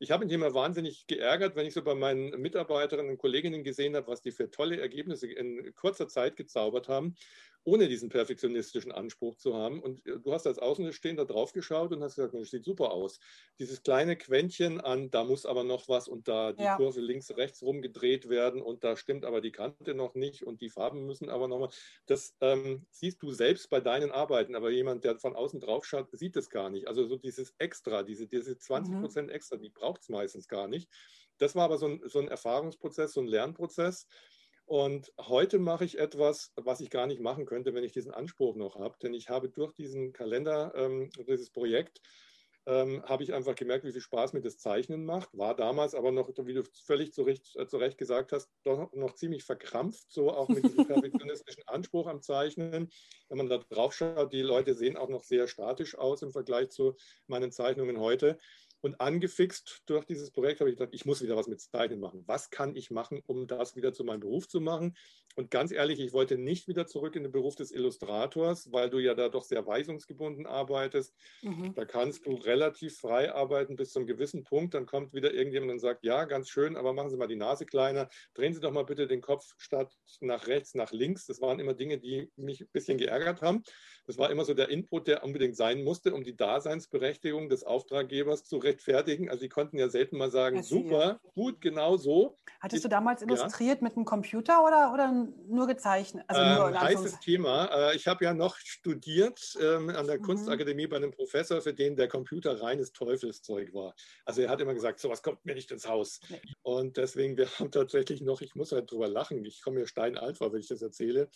Speaker 2: ich habe mich immer wahnsinnig geärgert, wenn ich so bei meinen Mitarbeiterinnen und Kolleginnen gesehen habe, was die für tolle Ergebnisse in kurzer Zeit gezaubert haben ohne diesen perfektionistischen Anspruch zu haben. Und äh, du hast als Außenstehender drauf geschaut und hast gesagt, das sieht super aus. Dieses kleine Quäntchen an, da muss aber noch was und da die ja. Kurve links, rechts rumgedreht werden und da stimmt aber die Kante noch nicht und die Farben müssen aber nochmal. Das ähm, siehst du selbst bei deinen Arbeiten, aber jemand, der von außen drauf schaut, sieht es gar nicht. Also so dieses Extra, diese, diese 20 mhm. Prozent mhm. extra, die braucht es meistens gar nicht. Das war aber so ein, so ein Erfahrungsprozess, so ein Lernprozess. Und heute mache ich etwas, was ich gar nicht machen könnte, wenn ich diesen Anspruch noch habe. Denn ich habe durch diesen Kalender, ähm, dieses Projekt, ähm, habe ich einfach gemerkt, wie viel Spaß mir das Zeichnen macht. War damals aber noch, wie du völlig zu Recht, äh, zu Recht gesagt hast, doch noch ziemlich verkrampft, so auch mit diesem perfektionistischen Anspruch am Zeichnen. Wenn man da drauf schaut, die Leute sehen auch noch sehr statisch aus im Vergleich zu meinen Zeichnungen heute. Und angefixt durch dieses Projekt habe ich gedacht, ich muss wieder was mit Zeichnen machen. Was kann ich machen, um das wieder zu meinem Beruf zu machen? Und ganz ehrlich, ich wollte nicht wieder zurück in den Beruf des Illustrators, weil du ja da doch sehr weisungsgebunden arbeitest. Mhm. Da kannst du relativ frei arbeiten bis zu einem gewissen Punkt. Dann kommt wieder irgendjemand und sagt, ja, ganz schön, aber machen Sie mal die Nase kleiner. Drehen Sie doch mal bitte den Kopf statt nach rechts, nach links. Das waren immer Dinge, die mich ein bisschen geärgert haben. Das war immer so der Input, der unbedingt sein musste, um die Daseinsberechtigung des Auftraggebers zu rechtfertigen. Also sie konnten ja selten mal sagen, super, gut, genau so.
Speaker 1: Hattest du damals illustriert ja. mit einem Computer oder, oder nur gezeichnet?
Speaker 2: Also nur ähm, heißes Thema. Äh, ich habe ja noch studiert ähm, an der mhm. Kunstakademie bei einem Professor, für den der Computer reines Teufelszeug war. Also er hat immer gesagt, sowas kommt mir nicht ins Haus. Nee. Und deswegen, wir [LAUGHS] haben tatsächlich noch, ich muss halt drüber lachen, ich komme mir steinalt vor, wenn ich das erzähle.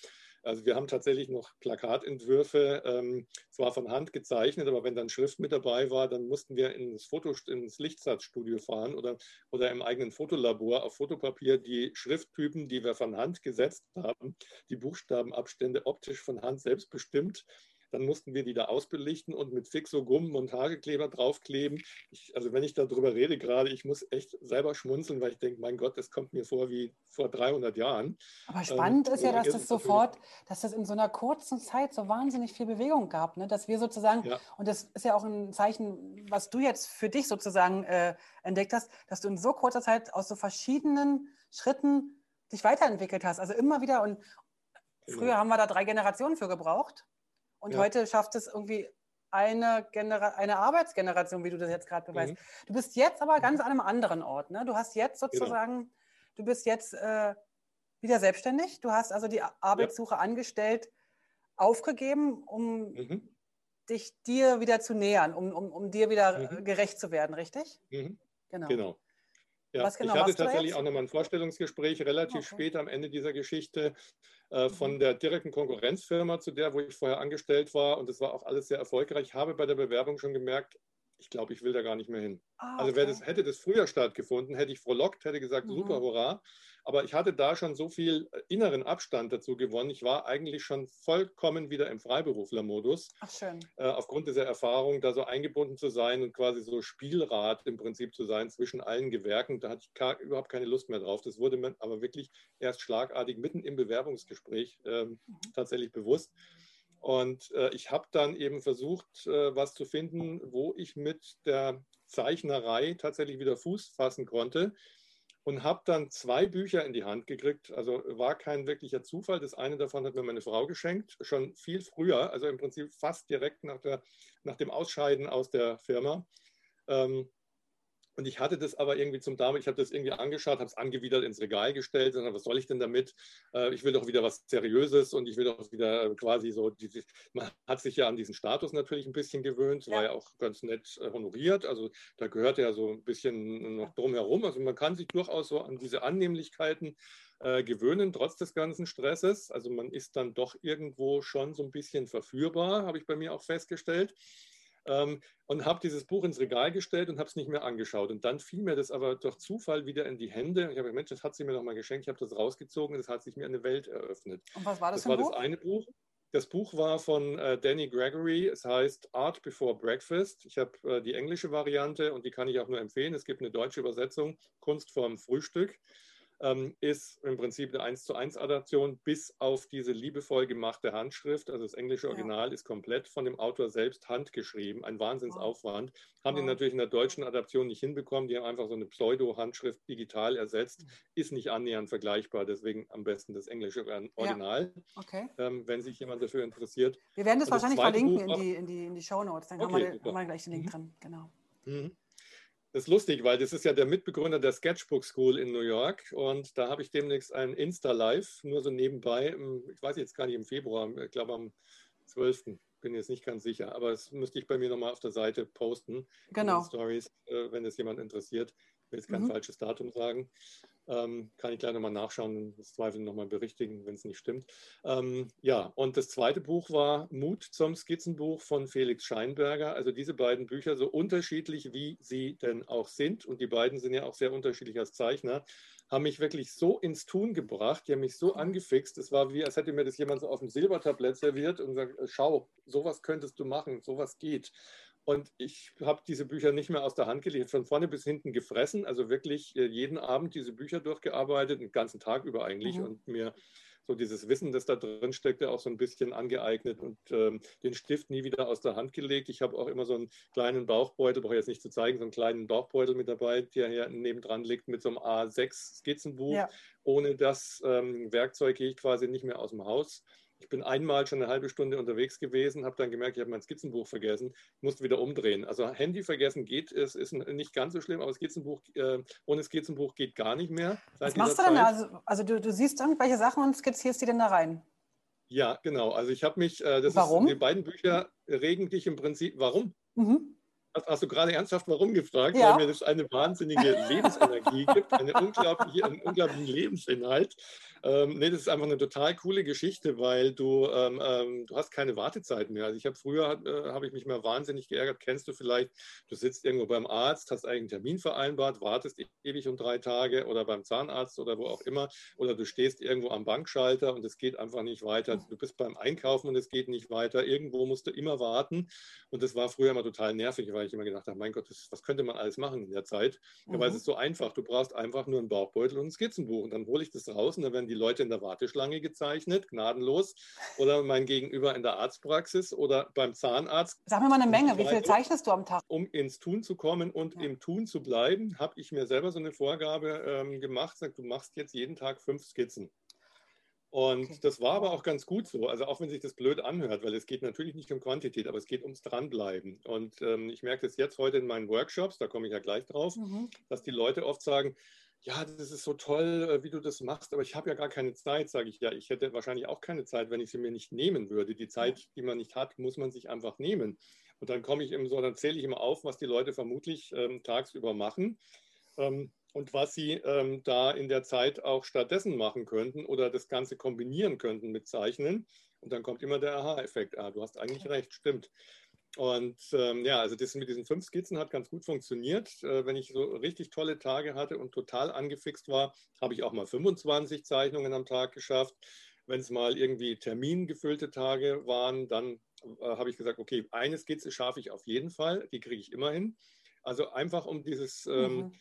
Speaker 2: Also wir haben tatsächlich noch Plakatentwürfe, ähm, zwar von Hand gezeichnet, aber wenn dann Schrift mit dabei war, dann mussten wir ins, Foto, ins Lichtsatzstudio fahren oder, oder im eigenen Fotolabor auf Fotopapier die Schrifttypen, die wir von Hand gesetzt haben, die Buchstabenabstände optisch von Hand selbst bestimmt dann mussten wir die da ausbelichten und mit Fixo-Gumm Montagekleber draufkleben. Ich, also wenn ich darüber rede gerade, ich muss echt selber schmunzeln, weil ich denke, mein Gott, das kommt mir vor wie vor 300 Jahren.
Speaker 1: Aber spannend ähm, ist ja, dass das sofort, dass das in so einer kurzen Zeit so wahnsinnig viel Bewegung gab, ne? dass wir sozusagen, ja. und das ist ja auch ein Zeichen, was du jetzt für dich sozusagen äh, entdeckt hast, dass du in so kurzer Zeit aus so verschiedenen Schritten dich weiterentwickelt hast. Also immer wieder und genau. Früher haben wir da drei Generationen für gebraucht. Und ja. heute schafft es irgendwie eine, Genera eine Arbeitsgeneration, wie du das jetzt gerade beweist. Mhm. Du bist jetzt aber ganz mhm. an einem anderen Ort. Ne? Du hast jetzt genau. sozusagen, genau. du bist jetzt äh, wieder selbstständig. Du hast also die Arbeitssuche ja. angestellt, aufgegeben, um mhm. dich dir wieder zu nähern, um, um, um dir wieder mhm. gerecht zu werden, richtig?
Speaker 2: Mhm. Genau. genau. Ja, genau, ich hatte tatsächlich auch nochmal ein Vorstellungsgespräch relativ okay. spät am Ende dieser Geschichte äh, von mhm. der direkten Konkurrenzfirma, zu der, wo ich vorher angestellt war. Und das war auch alles sehr erfolgreich. Ich habe bei der Bewerbung schon gemerkt, ich glaube, ich will da gar nicht mehr hin. Ah, okay. Also das, hätte das früher stattgefunden, hätte ich frohlockt, hätte gesagt, mhm. super, hurra. Aber ich hatte da schon so viel äh, inneren Abstand dazu gewonnen. Ich war eigentlich schon vollkommen wieder im Freiberuflermodus. Ach schön. Äh, aufgrund dieser Erfahrung, da so eingebunden zu sein und quasi so Spielrad im Prinzip zu sein zwischen allen Gewerken, da hatte ich gar, überhaupt keine Lust mehr drauf. Das wurde mir aber wirklich erst schlagartig mitten im Bewerbungsgespräch äh, mhm. tatsächlich bewusst. Und äh, ich habe dann eben versucht, äh, was zu finden, wo ich mit der Zeichnerei tatsächlich wieder Fuß fassen konnte und habe dann zwei Bücher in die Hand gekriegt. Also war kein wirklicher Zufall. Das eine davon hat mir meine Frau geschenkt, schon viel früher, also im Prinzip fast direkt nach, der, nach dem Ausscheiden aus der Firma. Ähm, und ich hatte das aber irgendwie zum Dame, ich habe das irgendwie angeschaut, habe es angewidert ins Regal gestellt und was soll ich denn damit? Äh, ich will doch wieder was Seriöses und ich will doch wieder quasi so, man hat sich ja an diesen Status natürlich ein bisschen gewöhnt, war ja auch ganz nett äh, honoriert, also da gehört ja so ein bisschen noch drumherum, also man kann sich durchaus so an diese Annehmlichkeiten äh, gewöhnen, trotz des ganzen Stresses, also man ist dann doch irgendwo schon so ein bisschen verführbar, habe ich bei mir auch festgestellt. Ähm, und habe dieses Buch ins Regal gestellt und habe es nicht mehr angeschaut. Und dann fiel mir das aber durch Zufall wieder in die Hände. Ich habe gesagt, Mensch, das hat sie mir noch mal geschenkt. Ich habe das rausgezogen und es hat sich mir eine Welt eröffnet.
Speaker 1: Und was war das?
Speaker 2: Das war Buch? das eine Buch. Das Buch war von äh, Danny Gregory. Es heißt Art Before Breakfast. Ich habe äh, die englische Variante und die kann ich auch nur empfehlen. Es gibt eine deutsche Übersetzung, Kunst vorm Frühstück. Ähm, ist im Prinzip eine 1 zu 1 Adaption bis auf diese liebevoll gemachte Handschrift. Also das englische Original ja. ist komplett von dem Autor selbst handgeschrieben. Ein Wahnsinnsaufwand. Wow. Haben wow. die natürlich in der deutschen Adaption nicht hinbekommen. Die haben einfach so eine Pseudo-Handschrift digital ersetzt. Mhm. Ist nicht annähernd vergleichbar. Deswegen am besten das englische Original, ja. okay. ähm, wenn sich jemand dafür interessiert.
Speaker 1: Wir werden das das wahrscheinlich verlinken in die, in die, in die Show Notes. Dann okay, haben, wir, haben, wir, gleich den Link mhm. drin. Genau. Mhm.
Speaker 2: Das ist lustig, weil das ist ja der Mitbegründer der Sketchbook School in New York und da habe ich demnächst ein Insta-Live, nur so nebenbei, ich weiß jetzt gar nicht im Februar, ich glaube am 12. Bin jetzt nicht ganz sicher, aber das müsste ich bei mir nochmal auf der Seite posten.
Speaker 1: Genau.
Speaker 2: Stories, äh, wenn es jemand interessiert. Ich will jetzt kein mhm. falsches Datum sagen. Ähm, kann ich gleich nochmal nachschauen, das Zweifel nochmal berichtigen, wenn es nicht stimmt. Ähm, ja, und das zweite Buch war Mut zum Skizzenbuch von Felix Scheinberger. Also diese beiden Bücher, so unterschiedlich wie sie denn auch sind, und die beiden sind ja auch sehr unterschiedlich als Zeichner, haben mich wirklich so ins Tun gebracht, die haben mich so angefixt. Es war wie, als hätte mir das jemand so auf dem Silbertablett serviert und gesagt, schau, sowas könntest du machen, sowas geht. Und ich habe diese Bücher nicht mehr aus der Hand gelegt, von vorne bis hinten gefressen, also wirklich äh, jeden Abend diese Bücher durchgearbeitet, den ganzen Tag über eigentlich mhm. und mir so dieses Wissen, das da drin steckte, auch so ein bisschen angeeignet und ähm, den Stift nie wieder aus der Hand gelegt. Ich habe auch immer so einen kleinen Bauchbeutel, brauche ich jetzt nicht zu zeigen, so einen kleinen Bauchbeutel mit dabei, der hier nebendran liegt mit so einem A6-Skizzenbuch. Ja. Ohne das ähm, Werkzeug gehe ich quasi nicht mehr aus dem Haus. Ich bin einmal schon eine halbe Stunde unterwegs gewesen, habe dann gemerkt, ich habe mein Skizzenbuch vergessen, musste wieder umdrehen. Also Handy vergessen geht, es ist nicht ganz so schlimm, aber Skizzenbuch, äh, ohne Skizzenbuch geht gar nicht mehr.
Speaker 1: Was machst du denn da? Also, also du, du, siehst irgendwelche Sachen und skizzierst die denn da rein?
Speaker 2: Ja, genau. Also ich habe mich, äh, das
Speaker 1: warum?
Speaker 2: Ist, die beiden Bücher regen dich im Prinzip, warum? Mhm. Hast, hast, du gerade ernsthaft warum gefragt?
Speaker 1: Ja.
Speaker 2: Weil mir das eine wahnsinnige Lebensenergie gibt, eine unglaubliche, einen unglaublichen Lebensinhalt. Ähm, nee, das ist einfach eine total coole Geschichte, weil du, ähm, ähm, du hast keine Wartezeit mehr. Also ich habe früher, äh, habe ich mich mal wahnsinnig geärgert. Kennst du vielleicht, du sitzt irgendwo beim Arzt, hast einen Termin vereinbart, wartest e-, ewig um drei Tage oder beim Zahnarzt oder wo auch immer. Oder du stehst irgendwo am Bankschalter und es geht einfach nicht weiter. Du bist beim Einkaufen und es geht nicht weiter. Irgendwo musst du immer warten. Und das war früher immer total nervig, weil ich immer gedacht habe, mein Gott, das, was könnte man alles machen in der Zeit? Mhm. Weil es ist so einfach. Du brauchst einfach nur einen Bauchbeutel und ein Skizzenbuch. Und dann hole ich das raus und dann werden die Leute in der Warteschlange gezeichnet, gnadenlos, oder mein Gegenüber in der Arztpraxis oder beim Zahnarzt.
Speaker 1: Sag mir mal eine Menge, wie viel zeichnest du am Tag?
Speaker 2: Um ins Tun zu kommen und ja. im Tun zu bleiben, habe ich mir selber so eine Vorgabe ähm, gemacht, sag, du machst jetzt jeden Tag fünf Skizzen. Und okay. das war aber auch ganz gut so. Also auch wenn sich das blöd anhört, weil es geht natürlich nicht um Quantität, aber es geht ums Dranbleiben. Und ähm, ich merke das jetzt heute in meinen Workshops, da komme ich ja gleich drauf, mhm. dass die Leute oft sagen, ja, das ist so toll, äh, wie du das machst, aber ich habe ja gar keine Zeit, sage ich ja. Ich hätte wahrscheinlich auch keine Zeit, wenn ich sie mir nicht nehmen würde. Die Zeit, die man nicht hat, muss man sich einfach nehmen. Und dann komme ich immer so, dann zähle ich immer auf, was die Leute vermutlich ähm, tagsüber machen ähm, und was sie ähm, da in der Zeit auch stattdessen machen könnten oder das Ganze kombinieren könnten mit Zeichnen. Und dann kommt immer der Aha-Effekt. Ah, du hast eigentlich recht, stimmt. Und ähm, ja, also das mit diesen fünf Skizzen hat ganz gut funktioniert. Äh, wenn ich so richtig tolle Tage hatte und total angefixt war, habe ich auch mal 25 Zeichnungen am Tag geschafft. Wenn es mal irgendwie termingefüllte Tage waren, dann äh, habe ich gesagt, okay, eine Skizze schaffe ich auf jeden Fall, die kriege ich immer hin. Also einfach um dieses ähm, mhm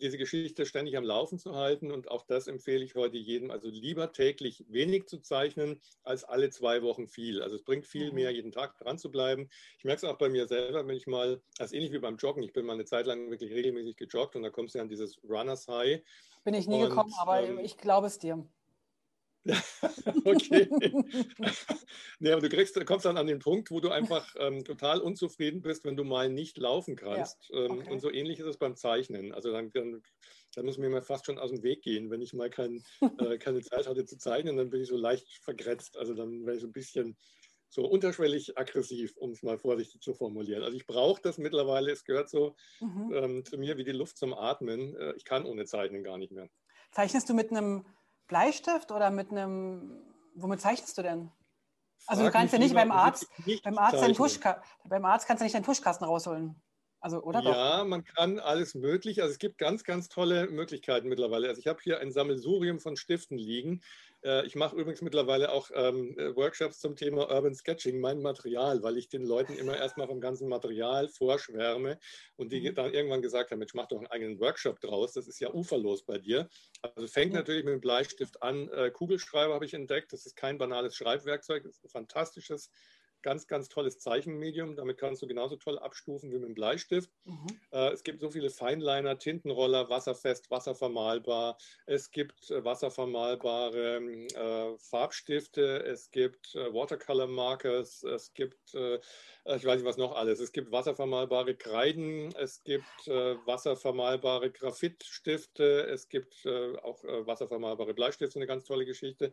Speaker 2: diese Geschichte ständig am Laufen zu halten. Und auch das empfehle ich heute jedem. Also lieber täglich wenig zu zeichnen, als alle zwei Wochen viel. Also es bringt viel mhm. mehr, jeden Tag dran zu bleiben. Ich merke es auch bei mir selber, wenn ich mal, also ähnlich wie beim Joggen, ich bin mal eine Zeit lang wirklich regelmäßig gejoggt und da kommst du an dieses Runners High.
Speaker 1: Bin ich nie und, gekommen, aber ähm, ich glaube es dir. [LAUGHS]
Speaker 2: okay. [LAUGHS] nee, aber du kriegst, kommst dann an den Punkt, wo du einfach ähm, total unzufrieden bist, wenn du mal nicht laufen kannst. Ja. Ähm, okay. Und so ähnlich ist es beim Zeichnen. Also dann, dann, dann, muss mir mal fast schon aus dem Weg gehen. Wenn ich mal kein, [LAUGHS] äh, keine Zeit hatte zu zeichnen, dann bin ich so leicht vergrätzt. Also dann wäre ich so ein bisschen so unterschwellig aggressiv, um es mal vorsichtig zu formulieren. Also ich brauche das mittlerweile, es gehört so mhm. ähm, zu mir wie die Luft zum Atmen. Äh, ich kann ohne Zeichnen gar nicht mehr.
Speaker 1: Zeichnest du mit einem Bleistift oder mit einem, womit zeichnest du denn? Also Frag du kannst ja nicht beim Arzt, nicht beim Arzt, Tuschka, beim Arzt kannst du nicht deinen Tuschkasten rausholen. Also, oder
Speaker 2: doch? Ja, man kann alles möglich. Also es gibt ganz, ganz tolle Möglichkeiten mittlerweile. Also ich habe hier ein Sammelsurium von Stiften liegen. Äh, ich mache übrigens mittlerweile auch ähm, äh, Workshops zum Thema Urban Sketching, mein Material, weil ich den Leuten immer erstmal vom ganzen Material vorschwärme und die mhm. dann irgendwann gesagt haben, Mensch, mach doch einen eigenen Workshop draus, das ist ja uferlos bei dir. Also fängt natürlich mit dem Bleistift an. Äh, Kugelschreiber habe ich entdeckt, das ist kein banales Schreibwerkzeug, das ist ein fantastisches ganz, ganz tolles Zeichenmedium. Damit kannst du genauso toll abstufen wie mit dem Bleistift. Mhm. Äh, es gibt so viele Feinliner, Tintenroller, wasserfest, wasservermalbar. Es gibt äh, wasservermalbare äh, Farbstifte. Es gibt äh, Watercolor Markers. Es gibt, äh, ich weiß nicht was noch alles. Es gibt wasservermalbare Kreiden. Es gibt äh, wasservermalbare Graphitstifte. Es gibt auch wasservermalbare Bleistifte, eine ganz tolle Geschichte.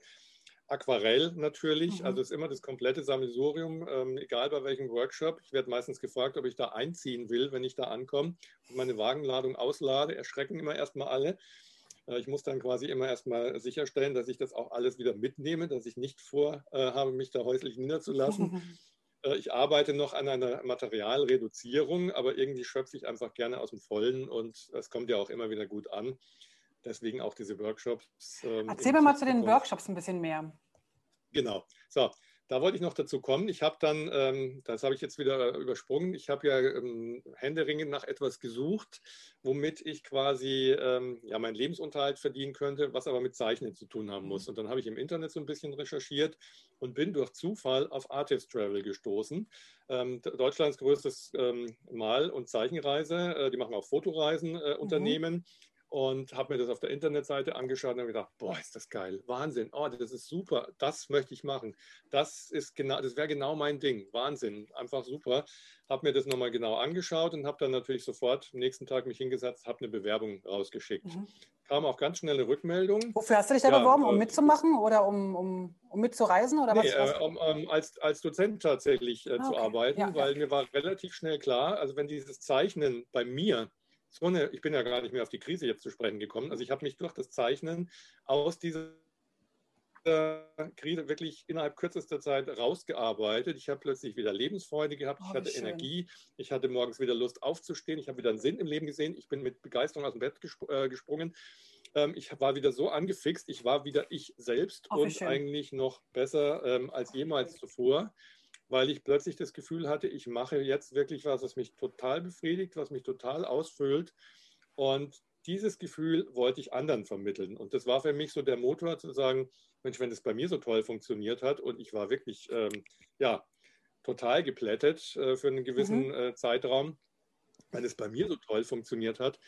Speaker 2: Aquarell natürlich, mhm. also ist immer das komplette Sammelsurium, ähm, egal bei welchem Workshop. Ich werde meistens gefragt, ob ich da einziehen will, wenn ich da ankomme und meine Wagenladung auslade. Erschrecken immer erstmal alle. Äh, ich muss dann quasi immer erstmal sicherstellen, dass ich das auch alles wieder mitnehme, dass ich nicht vorhabe, mich da häuslich niederzulassen. [LAUGHS] Äh, ich arbeite noch an einer Materialreduzierung, aber irgendwie schöpfe ich einfach gerne aus dem Vollen und es kommt ja auch immer wieder gut an. Deswegen auch diese Workshops.
Speaker 1: Ähm, Erzähl mir mal zu den Workshops ein bisschen mehr.
Speaker 2: Genau. So, da wollte ich noch dazu kommen. Ich habe dann, ähm, das habe ich jetzt wieder übersprungen, ich habe ja ähm, händeringend nach etwas gesucht, womit ich quasi ähm, ja, meinen Lebensunterhalt verdienen könnte, was aber mit Zeichnen zu tun haben muss. Mhm. Und dann habe ich im Internet so ein bisschen recherchiert und bin durch Zufall auf Artist Travel gestoßen. Ähm, Deutschlands größtes ähm, Mal- und Zeichenreise. Äh, die machen auch Fotoreisen äh, mhm. Und habe mir das auf der Internetseite angeschaut und habe gedacht, boah, ist das geil, Wahnsinn, oh, das ist super, das möchte ich machen. Das ist genau, das wäre genau mein Ding, Wahnsinn, einfach super. Habe mir das nochmal genau angeschaut und habe dann natürlich sofort am nächsten Tag mich hingesetzt, habe eine Bewerbung rausgeschickt. Mhm. Kam auch ganz schnell eine Rückmeldung.
Speaker 1: Wofür hast du dich da ja, beworben? Um äh, mitzumachen oder um, um, um mitzureisen? Oder nee,
Speaker 2: was, Äh, um, um, als, als Dozent tatsächlich äh, ah, okay. zu arbeiten, ja, weil ja. mir war relativ schnell klar, also wenn dieses Zeichnen bei mir so eine, ich bin ja gar nicht mehr auf die Krise jetzt zu sprechen gekommen. Also ich habe mich durch das Zeichnen aus dieser Krise wirklich innerhalb kürzester Zeit rausgearbeitet. Ich habe plötzlich wieder Lebensfreude gehabt, oh, ich hatte schön. Energie, ich hatte morgens wieder Lust aufzustehen, ich habe wieder einen Sinn im Leben gesehen, ich bin mit Begeisterung aus dem Bett gesp äh, gesprungen. Ähm, ich war wieder so angefixt, ich war wieder ich selbst oh, und schön. eigentlich noch besser ähm, als jemals zuvor weil ich plötzlich das Gefühl hatte, ich mache jetzt wirklich was, was mich total befriedigt, was mich total ausfüllt. Und dieses Gefühl wollte ich anderen vermitteln. Und das war für mich so der Motor zu sagen, Mensch, wenn das bei mir so toll funktioniert hat und ich war wirklich, ähm, ja, total geplättet äh, für einen gewissen mhm. äh, Zeitraum, wenn es bei mir so toll funktioniert hat,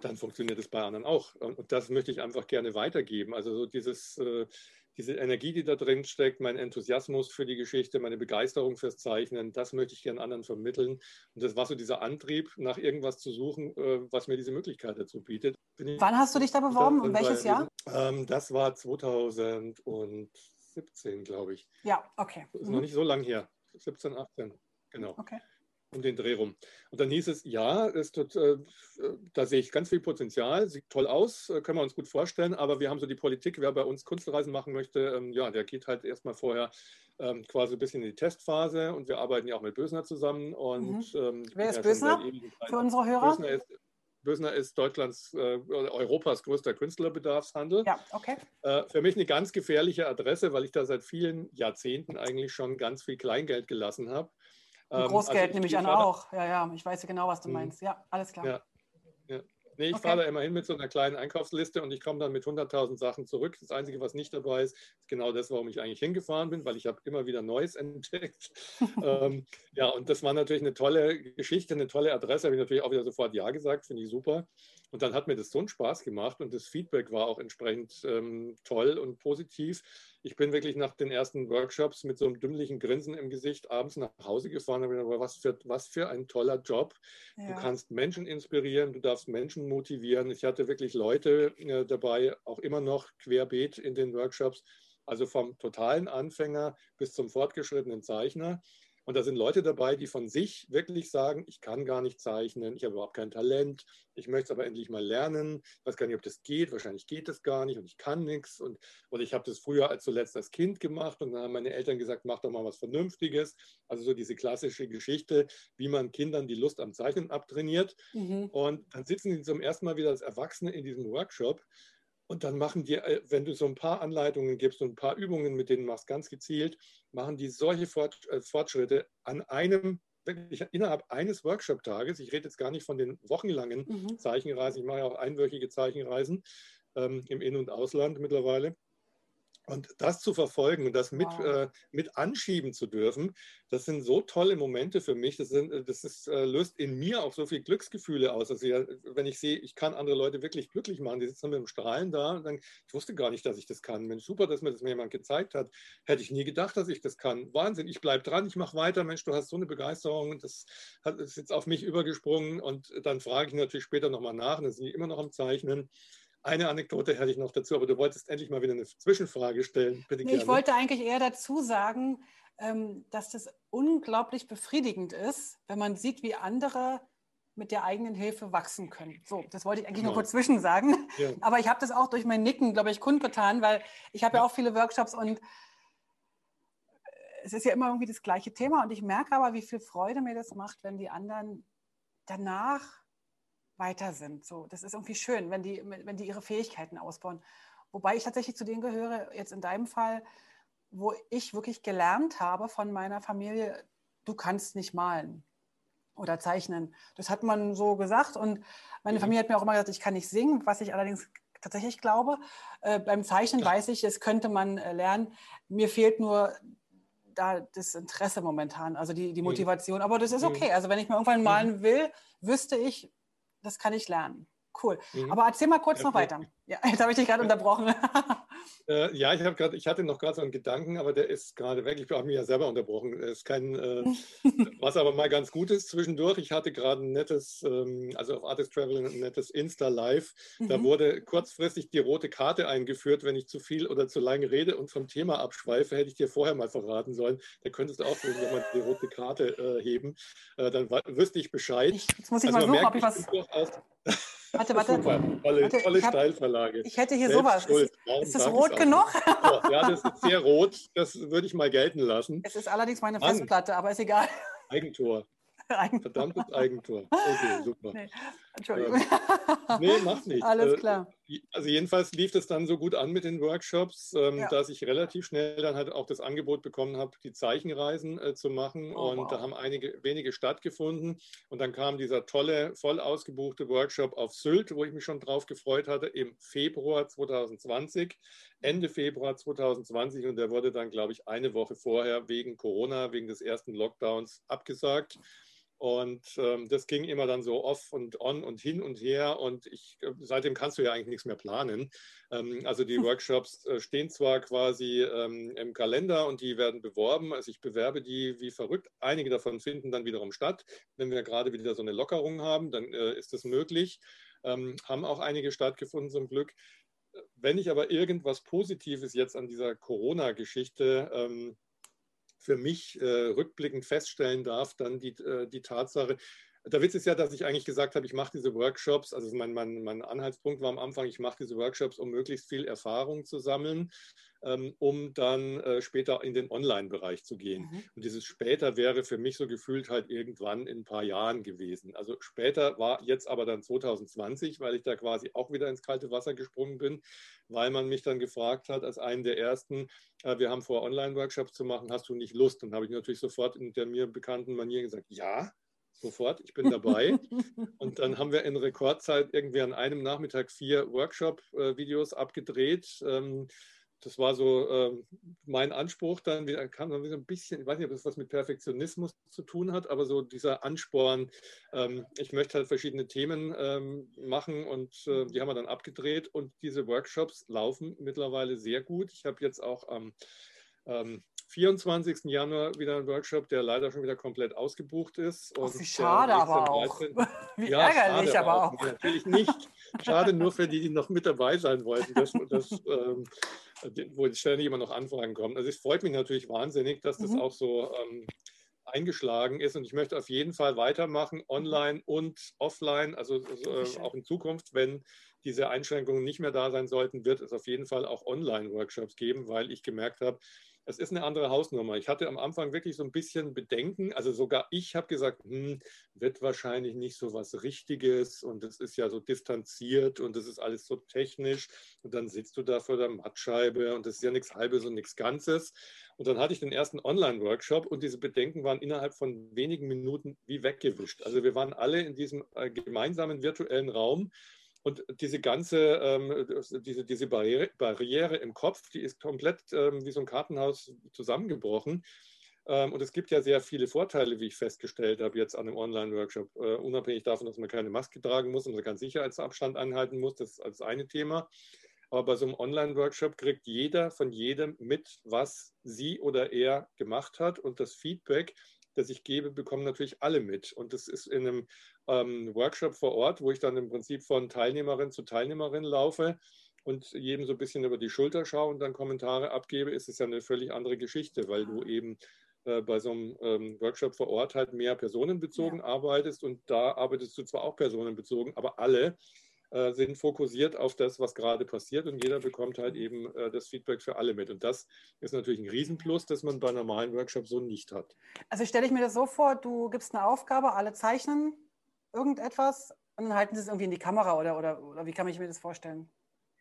Speaker 2: dann funktioniert es bei anderen auch. Und, das möchte ich einfach gerne weitergeben. Also so dieses, äh, diese Energie, die da drin steckt, mein Enthusiasmus für die Geschichte, meine Begeisterung fürs Zeichnen, das möchte ich gerne anderen vermitteln. Und das war so dieser Antrieb, nach irgendwas zu suchen, äh, was mir diese Möglichkeit dazu bietet.
Speaker 1: Wann hast du dich da beworben und welches Jahr?
Speaker 2: Ähm, das war 2017, glaube ich.
Speaker 1: Ja, okay.
Speaker 2: Das ist mhm. noch nicht so lange her. 17, 18, genau. Okay um den Dreh rum. Und dann hieß es, ja, es tut, äh, da sehe ich ganz viel Potenzial, sieht toll aus, äh, können wir uns gut vorstellen, aber wir haben so die Politik, wer bei uns Kunstreisen machen möchte, ähm, ja, der geht halt erstmal vorher ähm, quasi ein bisschen in die Testphase und wir arbeiten ja auch mit Bösner zusammen. Und,
Speaker 1: mhm. ähm, wer ist ja Bösner für unsere Hörer?
Speaker 2: Bösner ist, Bösner ist Deutschlands, äh, Europas größter Künstlerbedarfshandel.
Speaker 1: Ja, okay.
Speaker 2: Äh, für mich eine ganz gefährliche Adresse, weil ich da seit vielen Jahrzehnten eigentlich schon ganz viel Kleingeld gelassen habe.
Speaker 1: Und ähm, Großgeld also nehme ich an auch. Ja, ja, ich weiß ja genau, was du mhm. meinst. Ja, alles klar.
Speaker 2: Ja, ja. Nee, ich okay. fahre da immer hin mit so einer kleinen Einkaufsliste und ich komme dann mit 100.000 Sachen zurück. Das Einzige, was nicht dabei ist, ist genau das, warum ich eigentlich hingefahren bin, weil ich habe immer wieder Neues [LAUGHS] entdeckt. ähm, ja, und das war natürlich eine tolle Geschichte, eine tolle Adresse. Habe ich natürlich auch wieder sofort Ja gesagt, finde ich super. Und dann hat mir das so einen Spaß gemacht und das Feedback war auch entsprechend ähm, toll und positiv. Ich bin wirklich nach den ersten Workshops mit so einem dümmlichen Grinsen im Gesicht abends nach Hause gefahren und habe gedacht, was für, was für ein toller Job. Ja. Du kannst Menschen inspirieren, du darfst Menschen motivieren. Ich hatte wirklich Leute äh, dabei, auch immer noch querbeet in den Workshops, also vom totalen Anfänger bis zum fortgeschrittenen Zeichner Und da sind Leute dabei, die von sich wirklich sagen, ich kann gar nicht zeichnen, ich habe überhaupt kein Talent, ich möchte es aber endlich mal lernen, ich weiß gar nicht, ob das geht, wahrscheinlich geht das gar nicht und ich kann nichts. Und, oder ich habe das früher als zuletzt als Kind gemacht und dann haben meine Eltern gesagt, mach doch mal was Vernünftiges. Also so diese klassische Geschichte, wie man Kindern die Lust am Zeichnen abtrainiert. Mhm. Und dann sitzen sie zum ersten Mal wieder als Erwachsene in diesem Workshop und dann machen die, äh, wenn du so ein paar Anleitungen gibst und ein paar Übungen mit denen machst, ganz gezielt, machen die solche äh, Fortschritte an einem, wirklich innerhalb eines Workshop-Tages. Ich rede jetzt gar nicht von den wochenlangen mhm. Zeichenreisen, ich mache ja auch einwöchige Zeichenreisen ähm, im In- und Ausland mittlerweile. Und das zu verfolgen und das mit, wow. äh, mit anschieben zu dürfen, das sind so tolle Momente für mich. Das, sind, äh, das ist, äh, löst in mir auch so viel Glücksgefühle aus. Also ja, wenn ich sehe, ich kann andere Leute wirklich glücklich machen, die sitzen mit dem Strahlen da und dann, ich wusste gar nicht, dass ich das kann. Mensch, super, dass mir das mir jemand gezeigt hat. Hätte ich nie gedacht, dass ich das kann. Wahnsinn, ich bleibe dran, ich mache weiter. Mensch, du hast so eine Begeisterung, das hat, ist jetzt auf mich übergesprungen. Und dann frage ich natürlich später nochmal nach und dann sind die immer noch am Zeichnen. Eine Anekdote hätte ich noch dazu, aber du wolltest endlich mal wieder eine Zwischenfrage stellen.
Speaker 1: Bitte nee, ich wollte eigentlich eher dazu sagen, ähm, dass das unglaublich befriedigend ist, wenn man sieht, wie andere mit der eigenen Hilfe wachsen können. So, das wollte ich eigentlich genau. nur kurz zwischen sagen. Ja. [LAUGHS] Aber ich habe das auch durch mein Nicken, glaube ich, kundgetan, weil ich habe ja. ja auch viele Workshops und es ist ja immer irgendwie das gleiche Thema. Und ich merke aber, wie viel Freude mir das macht, wenn die anderen danach weiter sind. So, das ist irgendwie schön, wenn die, wenn die ihre Fähigkeiten ausbauen. Wobei ich tatsächlich zu denen gehöre, jetzt in deinem Fall, wo ich wirklich gelernt habe von meiner Familie, du kannst nicht malen oder zeichnen. Das hat man so gesagt und meine mhm. Familie hat mir auch immer gesagt, ich kann nicht singen, was ich allerdings tatsächlich glaube. Äh, beim Zeichnen weiß ich, es könnte man äh, lernen. Mir fehlt nur da das Interesse momentan, also die, die mhm. Motivation. Aber das ist mhm. okay. Also wenn ich mal irgendwann malen will, wüsste ich, das kann ich lernen. Cool. Mhm. Aber erzähl mal kurz ja, noch weiter. Ja, [LAUGHS] jetzt habe ich dich gerade unterbrochen. [LAUGHS]
Speaker 2: Äh, ja, ich, grad, ich hatte noch gerade so einen Gedanken, aber der ist gerade weg. Ich habe mich ja selber unterbrochen. Das ist kein, äh, [LAUGHS] was aber mal ganz gut ist zwischendurch. Ich hatte gerade ein nettes, ähm, also auf Artist Travel ein nettes Insta-Live. Mhm. Da wurde kurzfristig die rote Karte eingeführt, wenn ich zu viel oder zu lange rede und vom Thema abschweife, hätte ich dir vorher mal verraten sollen. Da könntest du auch nochmal die rote Karte äh, heben. Äh, dann wüsste ich Bescheid. Ich,
Speaker 1: jetzt muss ich also mal suchen, ob ich was... Warte, [LAUGHS] warte. Super,
Speaker 2: tolle, warte, tolle ich hab, Steilverlage.
Speaker 1: Ich hätte hier sowas. Ist das rot genug?
Speaker 2: Oh, ja, das ist sehr [LAUGHS] rot. Das würde ich mal gelten lassen.
Speaker 1: Es ist allerdings meine Festplatte, aber ist egal. [LAUGHS]
Speaker 2: Eigentor. Verdammtes Eigentor. Okay, super.
Speaker 1: Nee, Entschuldigung.
Speaker 2: Ähm, nee, [LAUGHS] macht nicht.
Speaker 1: Alles äh, klar.
Speaker 2: Also jedenfalls lief es dann so gut an mit den Workshops, ähm, ja. dass ich relativ schnell dann halt auch das Angebot bekommen habe, die Zeichenreisen äh, zu machen. Oh, und wow. da haben einige wenige stattgefunden. Und dann kam dieser tolle, voll ausgebuchte Workshop auf Sylt, wo ich mich schon drauf gefreut hatte, im Februar 2020. Ende Februar 2020 und der wurde dann, glaube ich, eine Woche vorher wegen Corona, wegen des ersten Lockdowns abgesagt. Und ähm, das ging immer dann so off und on und hin und her. Und ich, äh, seitdem kannst du ja eigentlich nichts mehr planen. Ähm, also die Workshops äh, stehen zwar quasi ähm, im Kalender und die werden beworben. Also ich bewerbe die wie verrückt. Einige davon finden dann wiederum statt. Wenn wir gerade wieder so eine Lockerung haben, dann äh, ist das möglich. Ähm, haben auch einige stattgefunden zum Glück. Wenn ich aber irgendwas Positives jetzt an dieser Corona-Geschichte ähm, für mich äh, rückblickend feststellen darf, dann die, äh, die Tatsache, der Witz ist ja, dass ich eigentlich gesagt habe, ich mache diese Workshops, also mein, mein, mein Anhaltspunkt war am Anfang, ich mache diese Workshops, um möglichst viel Erfahrung zu sammeln, ähm, um dann äh, später in den Online-Bereich zu gehen. Mhm. Und dieses später wäre für mich so gefühlt halt irgendwann in ein paar Jahren gewesen. Also später war jetzt aber dann 2020, weil ich da quasi auch wieder ins kalte Wasser gesprungen bin, weil man mich dann gefragt hat, als einen der ersten, äh, wir haben vor, Online-Workshops zu machen, hast du nicht Lust? Und habe ich natürlich sofort in der mir bekannten Manier gesagt, ja, sofort, ich bin dabei. und dann haben wir in Rekordzeit irgendwie an einem Nachmittag vier Workshop-Videos abgedreht. Ähm, das war so ähm, mein Anspruch. Dann kam dann so ein bisschen, ich weiß nicht, ob das was mit Perfektionismus zu tun hat, aber so dieser Ansporn, ähm, ich möchte halt verschiedene Themen machen und äh, die haben wir dann abgedreht. Und diese Workshops laufen mittlerweile sehr gut. Ich habe jetzt auch am 24. Januar wieder ein Workshop, der leider schon wieder komplett ausgebucht ist.
Speaker 1: Und wie schade aber auch. [LAUGHS] wie ja, ärgerlich aber auch. auch.
Speaker 2: Natürlich nicht. Schade nur für die, die noch mit dabei sein wollten, dass, dass, ähm, wo ständig immer noch Anfragen kommen. Also es freut mich natürlich wahnsinnig, dass das mhm. auch so ähm, eingeschlagen ist. Und ich möchte auf jeden Fall weitermachen, online und offline, also, also auch in Zukunft, wenn diese Einschränkungen nicht mehr da sein sollten, wird es auf jeden Fall auch Online-Workshops geben, weil ich gemerkt habe, es ist eine andere Hausnummer. Ich hatte am Anfang wirklich so ein bisschen Bedenken. Also sogar ich habe gesagt, hm, wird wahrscheinlich nicht so was Richtiges und es ist ja so distanziert und es ist alles so technisch. Und dann sitzt du da vor der Mattscheibe und es ist ja nichts Halbes und nichts Ganzes. Und dann hatte ich den ersten Online-Workshop und diese Bedenken waren innerhalb von wenigen Minuten wie weggewischt. Also wir waren alle in diesem äh, gemeinsamen virtuellen Raum und diese ganze, ähm, diese, diese Barriere, Barriere, im Kopf, die ist komplett ähm, wie so ein Kartenhaus zusammengebrochen. Ähm, und es gibt ja sehr viele Vorteile, wie ich festgestellt habe, jetzt an einem Online-Workshop. Äh, unabhängig davon, dass man keine Maske tragen muss und man keinen Sicherheitsabstand einhalten muss, das ist das eine Thema. Aber bei so einem Online-Workshop kriegt jeder von jedem mit, was sie oder er gemacht hat. Und das Feedback, das ich gebe, bekommen natürlich alle mit. Und das ist in einem ähm, Workshop vor Ort, wo ich dann im Prinzip von Teilnehmerin zu Teilnehmerin laufe und jedem so ein bisschen über die Schulter schaue und dann Kommentare abgebe, ist es ja eine völlig andere Geschichte, weil du eben äh, bei so einem ähm, Workshop vor Ort halt mehr personenbezogen ja. arbeitest und da arbeitest du zwar auch personenbezogen, aber alle äh, sind fokussiert auf das, was gerade passiert und jeder bekommt halt eben äh, das Feedback für alle mit. Und das ist natürlich ein Riesenplus, das man bei normalen Workshops so nicht hat.
Speaker 1: Also stelle ich mir das so vor, du gibst eine Aufgabe, alle zeichnen irgendetwas und dann halten sie es irgendwie in die Kamera oder, oder, oder wie kann ich mir das vorstellen?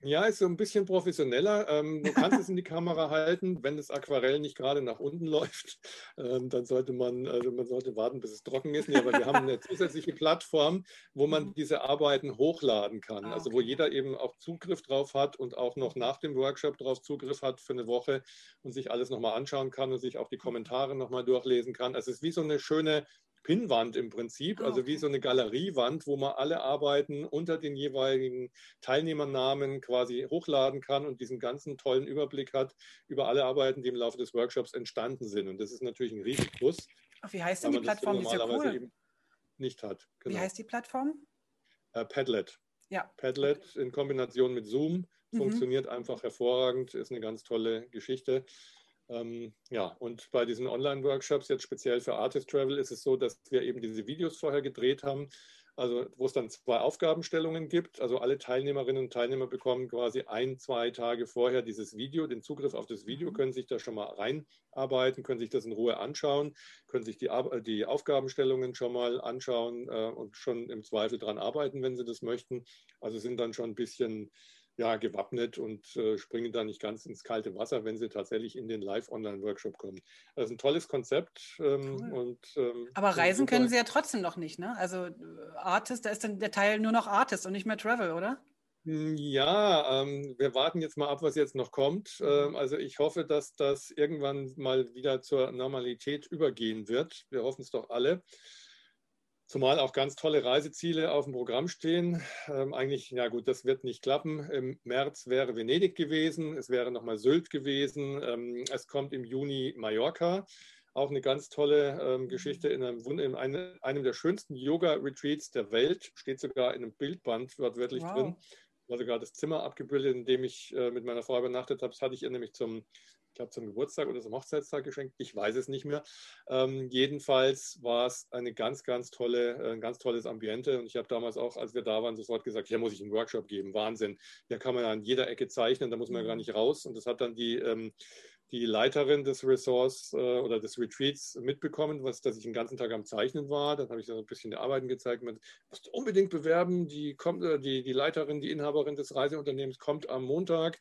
Speaker 2: Ja, ist so ein bisschen professioneller. Ähm, du kannst es in die Kamera halten, wenn das Aquarell nicht gerade nach unten läuft, ähm, dann sollte man, also man sollte warten, bis es trocken ist. Nee, aber wir haben eine zusätzliche Plattform, wo man diese Arbeiten hochladen kann. Ah, also wo jeder eben auch Zugriff drauf hat und auch noch nach dem Workshop drauf Zugriff hat für eine Woche und sich alles nochmal anschauen kann und sich auch die Kommentare nochmal durchlesen kann. Also es ist wie so eine schöne Pinnwand im Prinzip, ah, also wie so eine Galeriewand, wo man alle Arbeiten unter den jeweiligen Teilnehmernamen quasi hochladen kann und diesen ganzen tollen Überblick hat über alle Arbeiten, die im Laufe des Workshops entstanden sind. Und das ist natürlich ein Riesenplus.
Speaker 1: Wie heißt denn die Plattform?
Speaker 2: Die ja cool. nicht hat.
Speaker 1: Genau. Wie heißt die Plattform?
Speaker 2: Äh, Padlet. Ja. Padlet okay. in Kombination mit Zoom mhm. funktioniert einfach hervorragend, ist eine ganz tolle Geschichte. Ähm, ja, und bei diesen Online-Workshops, jetzt speziell für Artist Travel, ist es so, dass wir eben diese Videos vorher gedreht haben, also wo es dann zwei Aufgabenstellungen gibt. Also alle Teilnehmerinnen und Teilnehmer bekommen quasi ein, zwei Tage vorher dieses Video, den Zugriff auf das Video, mhm. können sich da schon mal reinarbeiten, können sich das in Ruhe anschauen, können sich die, die Aufgabenstellungen schon mal anschauen äh, und schon im Zweifel dran arbeiten, wenn sie das möchten. Also sind dann schon ein bisschen ja, gewappnet und äh, springen da nicht ganz ins kalte Wasser, wenn sie tatsächlich in den Live-Online-Workshop kommen. Das ist ein tolles Konzept. Ähm, cool. und,
Speaker 1: ähm, Aber reisen können sie ja trotzdem noch nicht, ne? Also äh, Artist, da ist dann der Teil nur noch Artist und nicht mehr Travel, oder?
Speaker 2: Hm, ja, ähm, wir warten jetzt mal ab, was jetzt noch kommt. Mhm. Ähm, also ich hoffe, dass das irgendwann mal wieder zur Normalität übergehen wird. Wir hoffen es doch alle. Zumal auch ganz tolle Reiseziele auf dem Programm stehen. Ähm, eigentlich, ja gut, das wird nicht klappen. Im März wäre Venedig gewesen, es wäre nochmal Sylt gewesen. Ähm, es kommt im Juni Mallorca. Auch eine ganz tolle ähm, Geschichte in, einem, in einem, einem, der schönsten Yoga-Retreats der Welt. Steht sogar in einem Bildband wortwörtlich wow. drin. War sogar das Zimmer abgebildet, in dem ich äh, mit meiner Frau übernachtet habe. Das hatte ich ihr nämlich zum ich glaube zum Geburtstag oder zum Hochzeitstag geschenkt, ich weiß es nicht mehr. Ähm, jedenfalls war es eine ganz, ganz tolle, äh, ein ganz tolles Ambiente und ich habe damals auch, als wir da waren, sofort gesagt, hier muss ich einen Workshop geben, Wahnsinn. Hier kann man an jeder Ecke zeichnen, da muss man ja gar mhm. nicht raus und das hat dann die, ähm, die Leiterin des Ressorts äh, oder des Retreats mitbekommen, was, dass ich den ganzen Tag am Zeichnen war. Dann habe ich so ein bisschen die Arbeiten gezeigt. Man musst unbedingt bewerben. Die, kommt, äh, die, die Leiterin, die Inhaberin des Reiseunternehmens kommt am Montag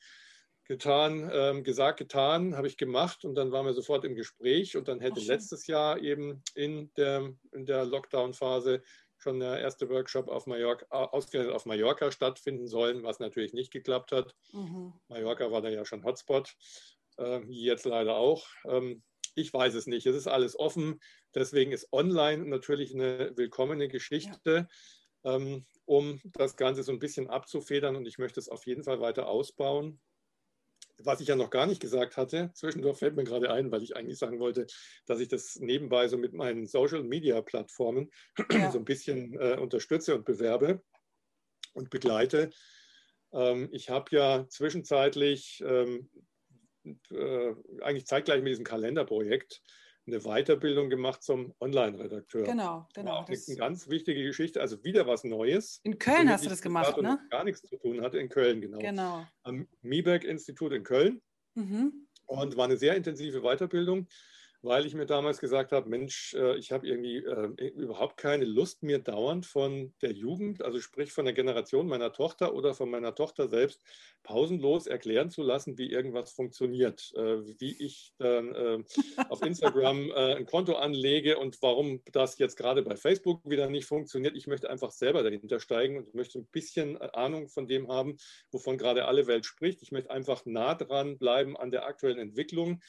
Speaker 2: getan, ähm, gesagt, getan, habe ich gemacht und dann waren wir sofort im Gespräch und dann hätte Ach, letztes Jahr eben in der, in der Lockdown-Phase schon der erste Workshop auf Mallorca, ausgerechnet auf Mallorca stattfinden sollen, was natürlich nicht geklappt hat. Mhm. Mallorca war dann ja schon Hotspot, äh, jetzt leider auch. Ähm, ich weiß es nicht, es ist alles offen, deswegen ist online natürlich eine willkommene Geschichte. Ja. Ähm, um das Ganze so ein bisschen abzufedern und ich möchte es auf jeden Fall weiter ausbauen was ich ja noch gar nicht gesagt hatte, zwischendurch fällt mir gerade ein, weil ich eigentlich sagen wollte, dass ich das nebenbei so mit meinen Social-Media-Plattformen ja. so ein bisschen äh, unterstütze und bewerbe und begleite. Ähm, ich habe ja zwischenzeitlich, ähm, äh, eigentlich zeitgleich mit diesem Kalenderprojekt, eine Weiterbildung gemacht zum Online-Redakteur.
Speaker 1: Genau, genau.
Speaker 2: War auch eine, eine ganz wichtige Geschichte, also wieder was Neues.
Speaker 1: In Köln hast du das gemacht, ne?
Speaker 2: Gar nichts zu tun hatte, in Köln, genau.
Speaker 1: Genau.
Speaker 2: Am Mieberg-Institut in Köln. Mhm. Und war eine sehr intensive Weiterbildung weil ich mir damals gesagt habe, Mensch, äh, ich habe irgendwie äh, überhaupt keine Lust, mir dauernd von der Jugend, also sprich von der Generation meiner Tochter oder von meiner Tochter selbst, pausenlos erklären zu lassen, wie irgendwas funktioniert, äh, wie ich dann auf Instagram [LAUGHS] ein Konto anlege und warum das jetzt gerade bei Facebook wieder nicht funktioniert. Ich möchte einfach selber dahinter steigen und möchte ein bisschen Ahnung von dem haben, wovon gerade alle Welt spricht. Ich möchte einfach nah dran bleiben an der aktuellen Entwicklung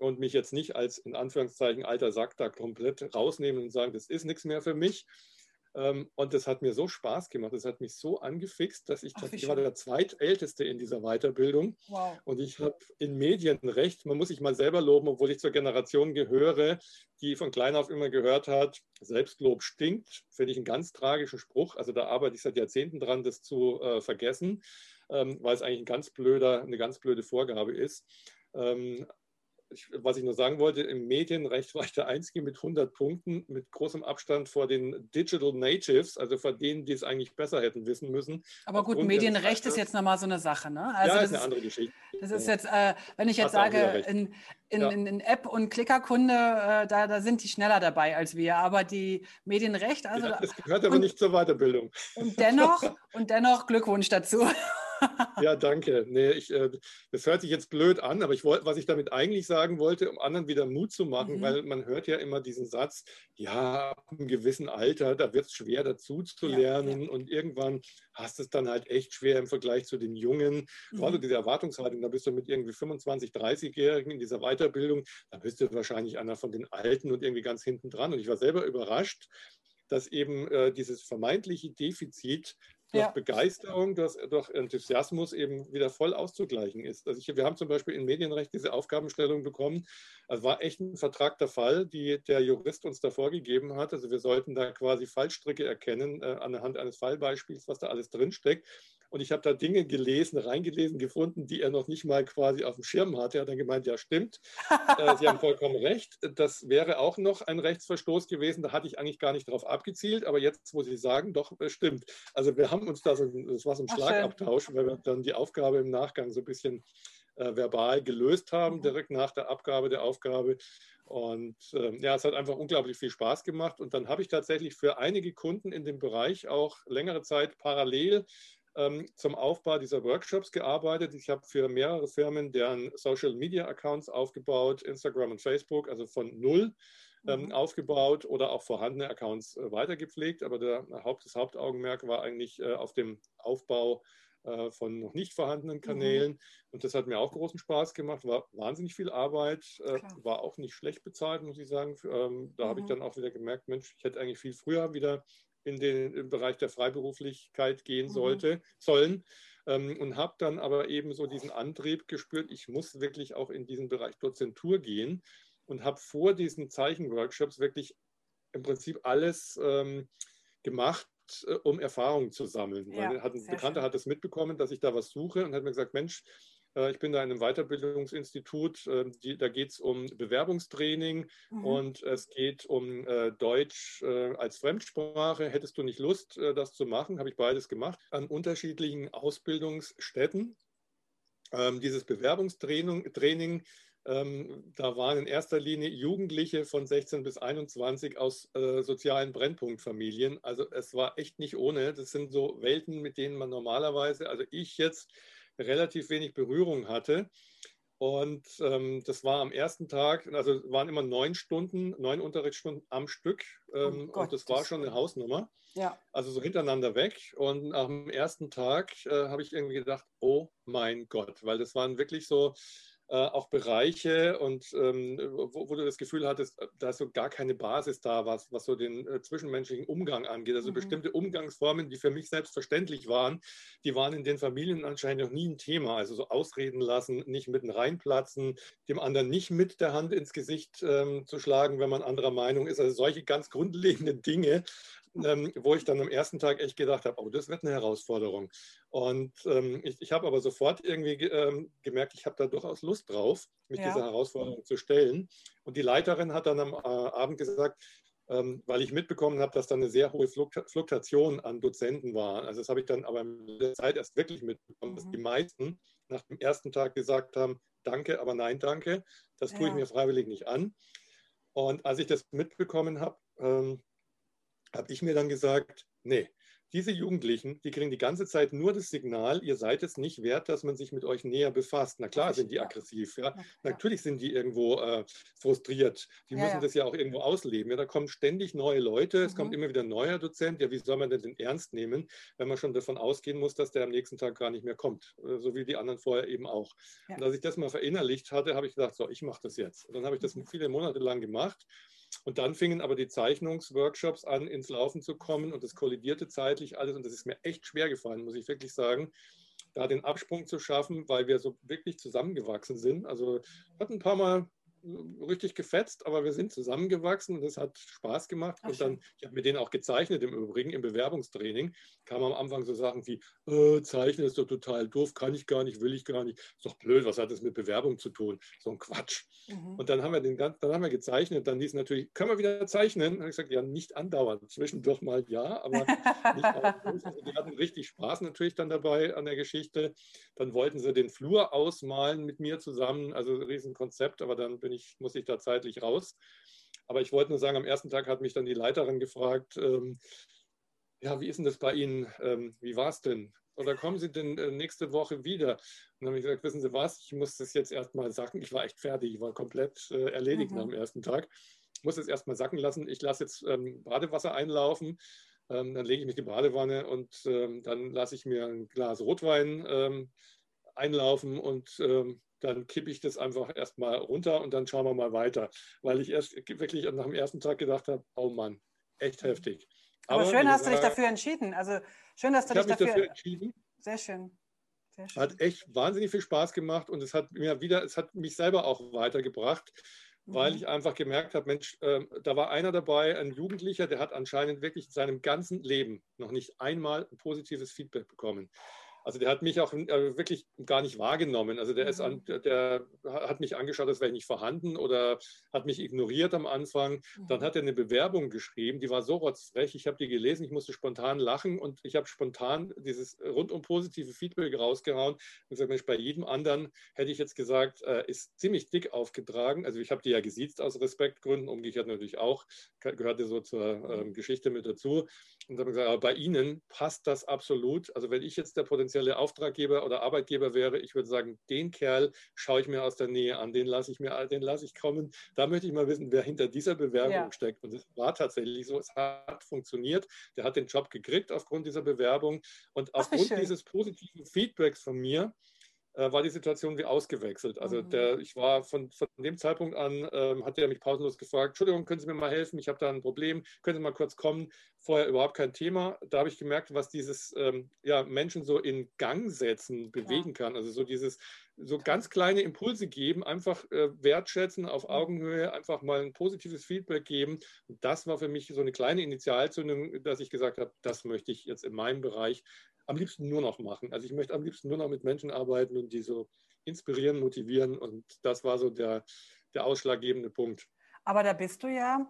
Speaker 2: und mich jetzt nicht als in Anführungszeichen alter Sack da komplett rausnehmen und sagen, das ist nichts mehr für mich. Ähm, und das hat mir so Spaß gemacht, das hat mich so angefixt, dass ich, Ach, ich war der zweitälteste in dieser Weiterbildung. Wow. Und ich habe in Medienrecht, man muss sich mal selber loben, obwohl ich zur Generation gehöre, die von klein auf immer gehört hat, Selbstlob stinkt, finde ich einen ganz tragischen Spruch. Also da arbeite ich seit Jahrzehnten dran, das zu äh, vergessen, ähm, weil es eigentlich ein ganz blöder, eine ganz blöde Vorgabe ist. Ähm, ich, was ich nur sagen wollte, im Medienrecht war ich der Einzige mit 100 Punkten, mit großem Abstand vor den Digital Natives, also vor denen, die es eigentlich besser hätten wissen müssen.
Speaker 1: Aber gut, Medienrecht ist jetzt nochmal so eine Sache, ne?
Speaker 2: Also ja, ist eine andere Geschichte.
Speaker 1: Das ist jetzt, äh, wenn ich jetzt sage, in, in, ja. in, App und Klickerkunde, äh, da, da sind die schneller dabei als wir. Aber die Medienrecht, also. Ja,
Speaker 2: das gehört aber und, nicht zur Weiterbildung.
Speaker 1: Und dennoch, [LAUGHS] und dennoch Glückwunsch dazu. [LAUGHS]
Speaker 2: ja, danke. Nee, ich, äh, das hört sich jetzt blöd an, aber ich wollte, was ich damit eigentlich sagen wollte, um anderen wieder Mut zu machen, mhm. weil man hört ja immer diesen Satz, ja, ab einem gewissen Alter, da wird es schwer dazu zu lernen ja, ja. und irgendwann hast du es dann halt echt schwer im Vergleich zu den Jungen. Mhm. Gerade diese Erwartungshaltung, da bist du mit irgendwie 25, 30-Jährigen in dieser Weiterbildung, da bist du wahrscheinlich einer von den Alten und irgendwie ganz hinten dran. Und ich war selber überrascht, dass eben äh, dieses vermeintliche Defizit durch ja. Begeisterung, durch, durch, Enthusiasmus eben wieder voll auszugleichen ist. Also ich, wir haben zum Beispiel im Medienrecht diese Aufgabenstellung bekommen. Also war echt ein vertragter Fall, die der Jurist uns da vorgegeben hat. Also wir sollten da quasi Fallstricke erkennen äh, anhand eines Fallbeispiels, was da alles drinsteckt. Und ich habe da Dinge gelesen, reingelesen, gefunden, die er noch nicht mal quasi auf dem Schirm hatte. Er hat dann gemeint, ja stimmt, [LAUGHS] äh, Sie haben vollkommen recht. Das wäre auch noch ein Rechtsverstoß gewesen. Da hatte ich eigentlich gar nicht darauf abgezielt. Aber jetzt muss ich sagen, doch, äh, stimmt. Also wir haben uns da so, das war so ein Ach, Schlagabtausch, schön. weil wir dann die Aufgabe im Nachgang so ein bisschen äh, verbal gelöst haben, mhm. direkt nach der Abgabe der Aufgabe. Und äh, ja, es hat einfach unglaublich viel Spaß gemacht. Und dann habe ich tatsächlich für einige Kunden in dem Bereich auch längere Zeit parallel zum Aufbau dieser Workshops gearbeitet. Ich habe für mehrere Firmen deren Social Media Accounts aufgebaut, Instagram und Facebook, also von null ähm, mhm. aufgebaut oder auch vorhandene Accounts äh, weitergepflegt. Aber der Haupt, das Hauptaugenmerk war eigentlich äh, auf dem Aufbau äh, von noch nicht vorhandenen mhm. Kanälen. Mhm. Und das hat mir auch großen Spaß gemacht, war wahnsinnig viel Arbeit, äh, war auch nicht schlecht bezahlt, muss ich sagen. Ähm, da mhm. habe ich dann auch wieder gemerkt, Mensch, ich hätte eigentlich viel früher wieder in den im Bereich der Freiberuflichkeit gehen mhm. sollte, sollen. Ähm, und habe dann aber eben so diesen Antrieb gespürt, ich muss wirklich auch in diesen Bereich Dozentur gehen und habe vor diesen Zeichenworkshops wirklich im Prinzip alles ähm, gemacht, äh, um Erfahrungen zu sammeln. Ja, hat, ein Bekannter schön. hat es mitbekommen, dass ich da was suche und hat mir gesagt, Mensch, ich bin da in einem Weiterbildungsinstitut, äh, die, da geht es um Bewerbungstraining mhm. und es geht um äh, Deutsch als Fremdsprache. Hättest du nicht Lust, das zu machen? Habe ich beides gemacht an unterschiedlichen Ausbildungsstätten. Ähm, dieses Bewerbungstraining, Training, ähm, da waren in erster Linie Jugendliche von 16 bis 21 aus äh, sozialen Brennpunktfamilien. Also es war echt nicht ohne. Das sind so Welten, mit denen man normalerweise, also ich jetzt relativ wenig Berührung hatte. Und ähm, das war am ersten Tag, also waren immer neun Stunden, neun Unterrichtsstunden am Stück. Ähm, oh Gott, und das war schon eine Hausnummer. Ja. Also so hintereinander weg. Und am ersten Tag äh, habe ich irgendwie gedacht, oh mein Gott, weil das waren wirklich so, auch Bereiche und ähm, wo, wo, du das Gefühl hattest, äh, da ist so gar keine Basis da, was, was so den äh, zwischenmenschlichen Umgang angeht. Also mhm. bestimmte Umgangsformen, die für mich selbstverständlich waren, die waren in den Familien anscheinend noch nie ein Thema. Also so ausreden lassen, nicht mitten reinplatzen, dem anderen nicht mit der Hand ins Gesicht ähm, zu schlagen, wenn man anderer Meinung ist. Also solche ganz grundlegenden Dinge, ähm, wo ich dann am ersten Tag echt gedacht habe, oh, das wird eine Herausforderung. Und ähm, ich, ich habe aber sofort irgendwie ähm, gemerkt, ich habe da durchaus Lust drauf, mich ja. dieser Herausforderung zu stellen. Und die Leiterin hat dann am äh, Abend gesagt, ähm, weil ich mitbekommen habe, dass da eine sehr hohe Fluktuation an Dozenten war. Also das habe ich dann aber in der Zeit erst wirklich mitbekommen, mhm. dass die meisten nach dem ersten Tag gesagt haben, danke, aber nein, danke. Das tue ja. ich mir freiwillig nicht an. Und als ich das mitbekommen habe, ähm, habe ich mir dann gesagt, nee, diese Jugendlichen, die kriegen die ganze Zeit nur das Signal, ihr seid es nicht wert, dass man sich mit euch näher befasst. Na klar sind die aggressiv, ja. Natürlich sind die irgendwo äh, frustriert. Die ja, müssen ja. das ja auch irgendwo ausleben. Ja, da kommen ständig neue Leute, mhm. es kommt mhm. immer wieder ein neuer Dozent. Ja, wie soll man denn den ernst nehmen, wenn man schon davon ausgehen muss, dass der am nächsten Tag gar nicht mehr kommt, äh, so wie die anderen vorher eben auch. Und als ich das mal verinnerlicht hatte, habe ich gedacht, so, ich mache das jetzt. Und dann habe ich das mhm. viele Monate lang gemacht. Und dann fingen aber die Zeichnungsworkshops an, ins Laufen zu kommen und es kollidierte zeitlich alles. Und das ist mir echt schwer gefallen, muss ich wirklich sagen, da den Absprung zu schaffen, weil wir so wirklich zusammengewachsen sind. Also hat ein paar Mal richtig gefetzt, aber wir sind zusammengewachsen und es hat Spaß gemacht. Ach, und dann, ich habe mit denen auch gezeichnet im Übrigen, im Bewerbungstraining, kam am Anfang so Sachen wie, äh, Zeichnen ist doch total doof, kann ich gar nicht, will ich gar nicht. Ist doch blöd, was hat das mit Bewerbung zu tun? So ein Quatsch. Mhm. Und dann haben wir den dann haben wir gezeichnet, dann hieß natürlich, können wir wieder zeichnen? Dann habe ich gesagt, ja, nicht andauernd. Zwischendurch mal ja, aber nicht also [LAUGHS] Die hatten richtig Spaß natürlich dann dabei an der Geschichte. Dann wollten sie den Flur ausmalen mit mir zusammen, also ein Riesenkonzept, aber dann bin bin ich, muss ich da zeitlich raus. Aber ich wollte nur sagen, am ersten Tag hat mich dann die Leiterin gefragt, ähm, ja, wie ist denn das bei Ihnen? Ähm, wie war es denn? Oder kommen Sie denn äh, nächste Woche wieder? Und dann habe ich gesagt, wissen Sie was, ich muss das jetzt erstmal sacken. Ich war echt fertig, ich war komplett äh, erledigt mhm. nach dem ersten Tag. Ich muss es erstmal sacken lassen. Ich lasse jetzt ähm, Badewasser einlaufen. Ähm, dann lege ich mich in die Badewanne und ähm, dann lasse ich mir ein Glas Rotwein ähm, einlaufen und ähm, dann kippe ich das einfach erstmal runter und dann schauen wir mal weiter. Weil ich erst wirklich nach dem ersten Tag gedacht habe, oh Mann, echt heftig.
Speaker 1: Aber, Aber schön hast du dich dafür entschieden. Also schön, dass du dich dafür,
Speaker 2: dafür entschieden.
Speaker 1: Sehr schön.
Speaker 2: Sehr schön. Hat echt wahnsinnig viel Spaß gemacht und es hat mir wieder, es hat mich selber auch weitergebracht, weil mhm. ich einfach gemerkt habe, Mensch, äh, da war einer dabei, ein Jugendlicher, der hat anscheinend wirklich in seinem ganzen Leben noch nicht einmal ein positives Feedback bekommen. Also der hat mich auch äh, wirklich gar nicht wahrgenommen. Also der, ist an, mhm. der hat mich angeschaut, als wäre ich nicht vorhanden oder hat mich ignoriert am Anfang. Dann mhm. hat er eine Bewerbung geschrieben, die war so rotzfrech. Ich habe die gelesen, ich musste spontan lachen und ich habe spontan dieses rundum positive Feedback rausgehauen und gesagt, Mensch, bei jedem anderen hätte ich jetzt gesagt, äh, ist ziemlich dick aufgetragen. Also ich habe die ja gesiezt aus Respektgründen, umgekehrt natürlich auch, gehörte so zur äh, Geschichte mit dazu. Und habe gesagt, aber bei Ihnen passt das absolut. Also wenn ich jetzt der potenzielle Auftraggeber oder Arbeitgeber wäre, ich würde sagen, den Kerl schaue ich mir aus der Nähe an, den lasse ich mir, den lasse ich kommen. Da möchte ich mal wissen, wer hinter dieser Bewerbung ja. steckt. Und es war tatsächlich so, es hat funktioniert. Der hat den Job gekriegt aufgrund dieser Bewerbung. Und Ach, aufgrund dieses positiven Feedbacks von mir, war die Situation wie ausgewechselt. Also mhm. der, ich war von, von dem Zeitpunkt an, ähm, hat er mich pausenlos gefragt, Entschuldigung, können Sie mir mal helfen? Ich habe da ein Problem, können Sie mal kurz kommen? Vorher überhaupt kein Thema. Da habe ich gemerkt, was dieses ähm, ja, Menschen so in Gang setzen, bewegen ja. kann. Also so dieses, so ganz kleine Impulse geben, einfach äh, wertschätzen auf mhm. Augenhöhe, einfach mal ein positives Feedback geben. Und das war für mich so eine kleine Initialzündung, dass ich gesagt habe, das möchte ich jetzt in meinem Bereich am liebsten nur noch machen. Also ich möchte am liebsten nur noch mit Menschen arbeiten und die so inspirieren, motivieren. Und das war so der, der ausschlaggebende Punkt.
Speaker 1: Aber da bist du ja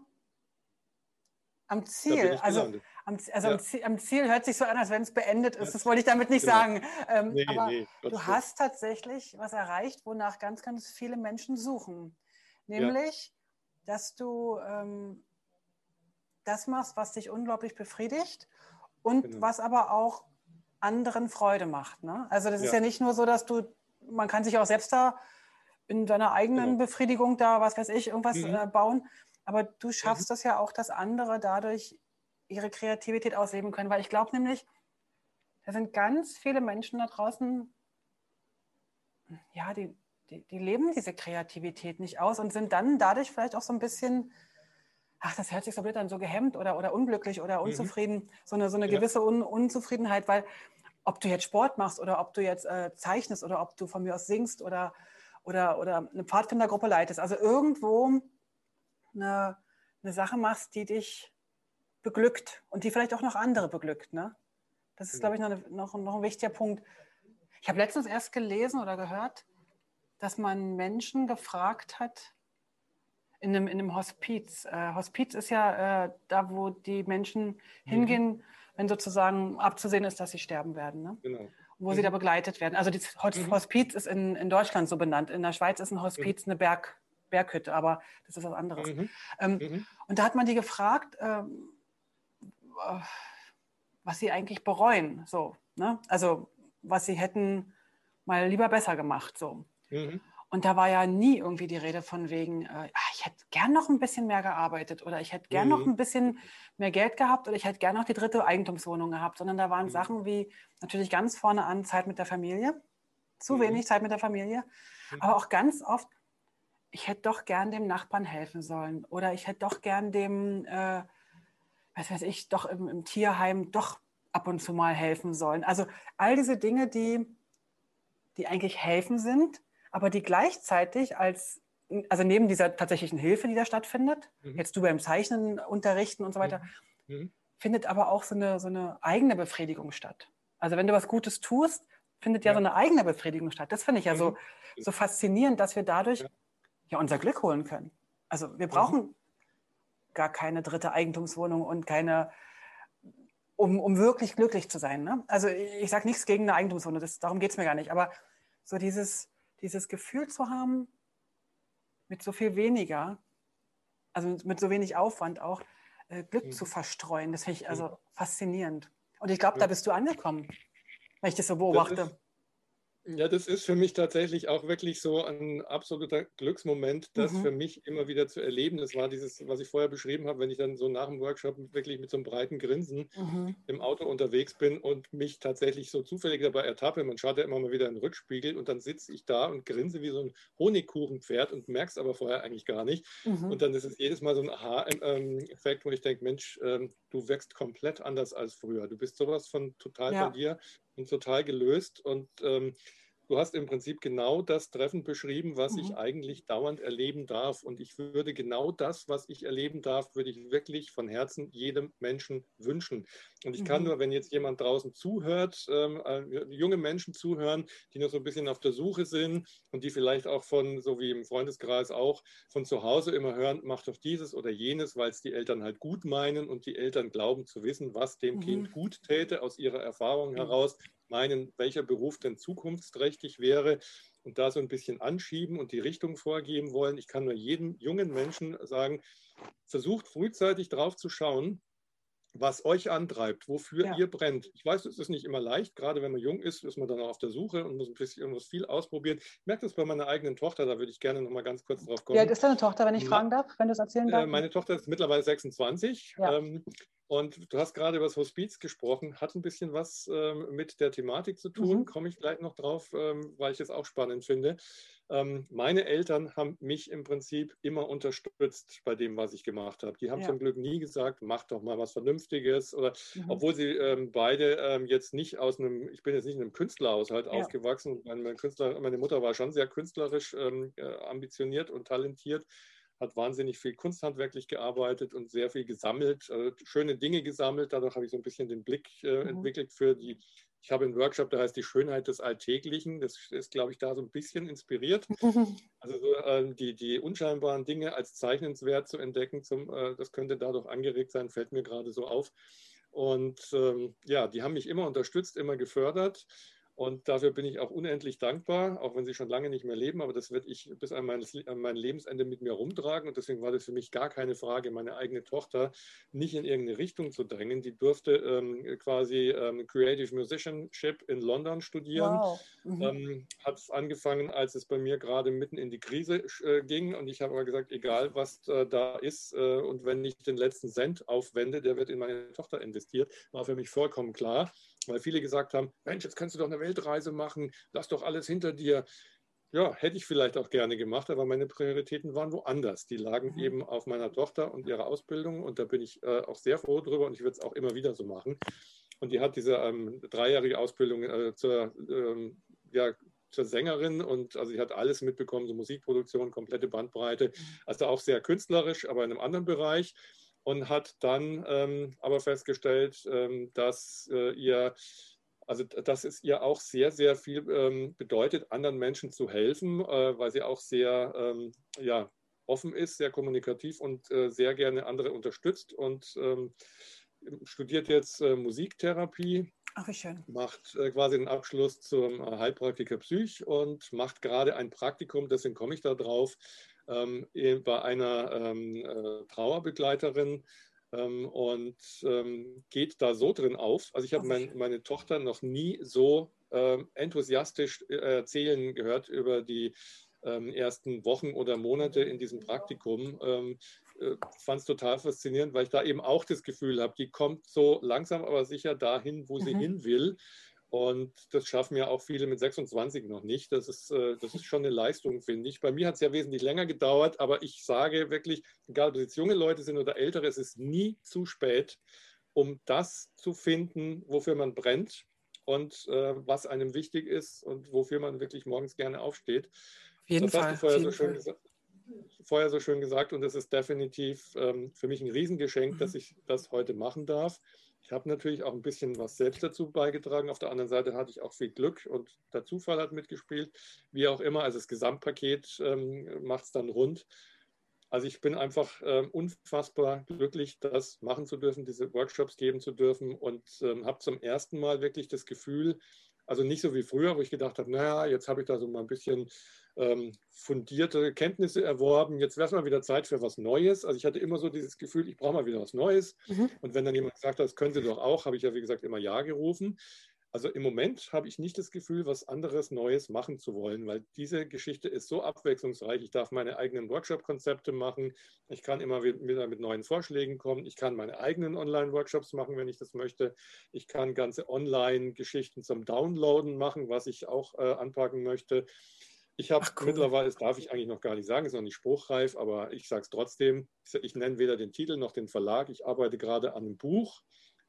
Speaker 1: am Ziel. Also, am, also ja. am, Ziel, am, Ziel, hört sich so an, als wenn es beendet ist. Das wollte ich damit nicht genau. sagen. Ähm, nee, aber nee, du hast tatsächlich was erreicht, wonach ganz, ganz viele Menschen suchen. Nämlich, ja. dass du ähm, das machst, was dich unglaublich befriedigt und genau. was aber auch anderen Freude macht. Ne? Also das ja. ist ja nicht nur so, dass du, man kann sich auch selbst da in deiner eigenen genau. Befriedigung da, was weiß ich, irgendwas mhm. äh, bauen. Aber du schaffst mhm. das ja auch, dass andere dadurch ihre Kreativität ausleben können. Weil ich glaube nämlich, da sind ganz viele Menschen da draußen, ja, die, die, die, leben diese Kreativität nicht aus und sind dann dadurch vielleicht auch so ein bisschen ach, das hört sich so blöd an, so gehemmt oder, oder unglücklich oder mhm. unzufrieden, mhm. so eine, so eine ja. gewisse Un Unzufriedenheit, weil ob du jetzt Sport machst oder ob du jetzt äh, zeichnest oder ob du von mir aus singst oder, oder, oder eine Pfadfindergruppe leitest, also irgendwo eine, eine Sache machst, die dich beglückt und die vielleicht auch noch andere beglückt, ne? Das ist, glaube ich, noch, noch, noch ein wichtiger Punkt. Ich habe letztens erst gelesen oder gehört, dass man Menschen gefragt hat, in einem, in einem Hospiz. Äh, Hospiz ist ja äh, da, wo die Menschen mhm. hingehen, wenn sozusagen abzusehen ist, dass sie sterben werden. Ne? Genau. Wo mhm. sie da begleitet werden. Also das mhm. Hospiz ist in, in Deutschland so benannt. In der Schweiz ist ein Hospiz mhm. eine Berg, Berghütte, aber das ist was anderes. Mhm. Ähm, mhm. Und da hat man die gefragt, ähm, äh, was sie eigentlich bereuen. So, ne? Also was sie hätten mal lieber besser gemacht. So. Mhm. Und da war ja nie irgendwie die Rede von wegen, äh, ach, ich hätte gern noch ein bisschen mehr gearbeitet oder ich hätte gern mhm. noch ein bisschen mehr Geld gehabt oder ich hätte gern noch die dritte Eigentumswohnung gehabt, sondern da waren mhm. Sachen wie natürlich ganz vorne an Zeit mit der Familie, zu mhm. wenig Zeit mit der Familie, mhm. aber auch ganz oft, ich hätte doch gern dem Nachbarn helfen sollen oder ich hätte doch gern dem, äh, was weiß ich, doch im, im Tierheim doch ab und zu mal helfen sollen. Also all diese Dinge, die, die eigentlich helfen sind, aber die gleichzeitig als, also neben dieser tatsächlichen Hilfe, die da stattfindet, mhm. jetzt du beim Zeichnen unterrichten und so weiter, mhm. mhm. findet aber auch so eine, so eine eigene Befriedigung statt. Also wenn du was Gutes tust, findet ja, ja so eine eigene Befriedigung statt. Das finde ich ja so, mhm. so faszinierend, dass wir dadurch ja. ja. unser Glück holen können. Also wir brauchen mhm. Gar keine dritte Eigentumswohnung und keine, um, um wirklich glücklich zu sein. Ne? Also ich sage nichts gegen eine Eigentumswohnung, das, darum geht es mir gar nicht. Aber so dieses, dieses Gefühl zu haben, mit so viel weniger, also mit so wenig Aufwand auch, äh, Glück mhm. zu verstreuen. Das finde ich also faszinierend. Und ich glaube, da bist du angekommen, wenn ich das so beobachte.
Speaker 2: Das ist, ja, das ist für mich tatsächlich auch wirklich so ein absoluter Glücksmoment, das mhm. für mich immer wieder zu erleben. Das war dieses, was ich vorher beschrieben habe, wenn ich dann so nach dem Workshop wirklich mit so einem breiten Grinsen mhm. im Auto unterwegs bin und mich tatsächlich so zufällig dabei ertappe. Man schaut ja immer mal wieder in den Rückspiegel und dann sitze ich da und grinse wie so ein Honigkuchenpferd und merke es aber vorher eigentlich gar nicht. Mhm. Und dann ist es jedes Mal so ein Aha-Effekt, wo ich denke, Mensch, ähm, du wächst komplett anders als früher. Du bist sowas von total ja. bei dir total gelöst. Und ähm, du hast im Prinzip genau das Treffen beschrieben, was mhm. ich eigentlich dauernd erleben darf. Und ich würde genau das, was ich erleben darf, würde ich wirklich von Herzen jedem Menschen wünschen. Und ich kann mhm. nur, wenn jetzt jemand draußen zuhört, ähm, äh, junge Menschen zuhören, die noch so ein bisschen auf der Suche sind und die vielleicht auch von, so wie im Freundeskreis auch, von zu Hause immer hören, mach doch dieses oder jenes, weil es die Eltern halt gut meinen und die Eltern glauben zu wissen, was dem mhm. Kind gut täte aus ihrer Erfahrung heraus meinen, welcher Beruf denn zukunftsträchtig wäre und da so ein bisschen anschieben und die Richtung vorgeben wollen. Ich kann nur jedem jungen Menschen sagen, versucht frühzeitig drauf zu schauen, was euch antreibt, wofür ja. ihr brennt. Ich weiß, es ist nicht immer leicht, gerade wenn man jung ist, ist man dann auch auf der Suche und muss ein bisschen irgendwas viel ausprobieren. Ich merke das bei meiner eigenen Tochter, da würde ich gerne noch mal ganz kurz drauf kommen.
Speaker 1: Wie alt ist deine Tochter, wenn ich fragen darf, wenn du es erzählen
Speaker 2: äh,
Speaker 1: darfst?
Speaker 2: Meine Tochter ist mittlerweile 26 ja. ähm, und du hast gerade über das Hospiz gesprochen, hat ein bisschen was ähm, mit der Thematik zu tun, mhm. komme ich gleich noch drauf, ähm, weil ich es auch spannend finde. Ähm, meine Eltern haben mich im Prinzip immer unterstützt bei dem, was ich gemacht habe. Die haben ja. zum Glück nie gesagt, mach doch mal was Vernünftiges. Oder mhm. obwohl sie ähm, beide ähm, jetzt nicht aus einem, ich bin jetzt nicht in einem Künstlerhaushalt ja. aufgewachsen. Meine, Künstler, meine Mutter war schon sehr künstlerisch ähm, äh, ambitioniert und talentiert hat wahnsinnig viel kunsthandwerklich gearbeitet und sehr viel gesammelt, äh, schöne Dinge gesammelt. Dadurch habe ich so ein bisschen den Blick äh, mhm. entwickelt für die ich habe einen Workshop, der heißt Die Schönheit des Alltäglichen. Das ist, glaube ich, da so ein bisschen inspiriert. [LAUGHS] Also so, äh, die, die unscheinbaren Dinge als zeichnenswert zu entdecken, zum, äh, das könnte dadurch angeregt sein, fällt mir gerade so auf. Und ähm, ja, die haben mich immer unterstützt, immer gefördert. Und dafür bin ich auch unendlich dankbar, auch wenn sie schon lange nicht mehr leben. Aber das werde ich bis an mein, an mein, Lebensende mit mir rumtragen. Und deswegen war das für mich gar keine Frage, meine eigene Tochter nicht in irgendeine Richtung zu drängen. Die durfte ähm, quasi ähm, Creative Musicianship in London studieren. Wow. Mhm. Ähm, hat es angefangen, als es bei mir gerade mitten in die Krise äh, ging. Und ich habe aber gesagt, egal was äh, da ist äh, und wenn ich den letzten Cent aufwende, der wird in meine Tochter investiert, war für mich vollkommen klar weil viele gesagt haben, Mensch, jetzt kannst du doch eine Weltreise machen, lass doch alles hinter dir. Ja, hätte ich vielleicht auch gerne gemacht, aber meine Prioritäten waren woanders. Die lagen mhm. eben auf meiner Tochter und ihrer Ausbildung und da bin ich äh, auch sehr froh drüber und ich würde es auch immer wieder so machen. Und die hat diese ähm, dreijährige Ausbildung äh, zur, ähm, ja, zur Sängerin und also sie hat alles mitbekommen, so Musikproduktion, komplette Bandbreite. Mhm. Also auch sehr künstlerisch, aber in einem anderen Bereich. Und hat dann ähm, aber festgestellt, ähm, dass äh, ihr also dass es ihr auch sehr, sehr viel ähm, bedeutet, anderen Menschen zu helfen, äh, weil sie auch sehr ähm, ja, offen ist, sehr kommunikativ und äh, sehr gerne andere unterstützt und ähm, studiert jetzt äh, Musiktherapie.
Speaker 1: Ach, wie schön.
Speaker 2: Macht äh, quasi den Abschluss zum äh, Heilpraktiker Psych und macht gerade ein Praktikum, deswegen komme ich da drauf, ähm, bei einer ähm, äh, Trauerbegleiterin, ähm, und ähm, geht da so drin auf. Also ich habe mein, meine Tochter noch nie so ähm, enthusiastisch äh, erzählen gehört über die ähm, ersten Wochen oder Monate in diesem Praktikum. Äh, Fand es total faszinierend, weil ich da eben auch das Gefühl habe, die kommt so langsam aber sicher dahin, wo sie mhm. hin will. Und das schaffen ja auch viele mit 26 noch nicht. Das ist, äh, das ist schon eine Leistung, finde ich. Bei mir hat es ja wesentlich länger gedauert, aber ich sage wirklich, egal ob es jetzt junge Leute sind oder ältere, es ist nie zu spät, um das zu finden, wofür man brennt und äh, was einem wichtig ist und wofür man wirklich morgens gerne aufsteht.
Speaker 1: Auf jeden
Speaker 2: das
Speaker 1: Fall.
Speaker 2: Hast du vorher, so schön, vorher so schön gesagt und es ist definitiv ähm, für mich ein Riesengeschenk, mhm. dass ich das heute machen darf. Ich habe natürlich auch ein bisschen was selbst dazu beigetragen. Auf der anderen Seite hatte ich auch viel Glück und der Zufall hat mitgespielt. Wie auch immer, also das Gesamtpaket ähm, macht es dann rund. Also ich bin einfach äh, unfassbar glücklich, das machen zu dürfen, diese Workshops geben zu dürfen und ähm, habe zum ersten Mal wirklich das Gefühl, also nicht so wie früher, wo ich gedacht habe, naja, jetzt habe ich da so mal ein bisschen ähm, fundierte Kenntnisse erworben. Jetzt wäre es mal wieder Zeit für was Neues. Also ich hatte immer so dieses Gefühl, ich brauche mal wieder was Neues. Mhm. Und wenn dann jemand gesagt hat, das können Sie doch auch, habe ich ja wie gesagt immer Ja gerufen. Also im Moment habe ich nicht das Gefühl, was anderes Neues machen zu wollen, weil diese Geschichte ist so abwechslungsreich. Ich darf meine eigenen Workshop-Konzepte machen. Ich kann immer wieder mit neuen Vorschlägen kommen. Ich kann meine eigenen Online-Workshops machen, wenn ich das möchte. Ich kann ganze Online-Geschichten zum Downloaden machen, was ich auch äh, anpacken möchte. Ich habe cool. mittlerweile, das darf ich eigentlich noch gar nicht sagen, ist noch nicht spruchreif, aber ich sage es trotzdem. Ich nenne weder den Titel noch den Verlag. Ich arbeite gerade an einem Buch.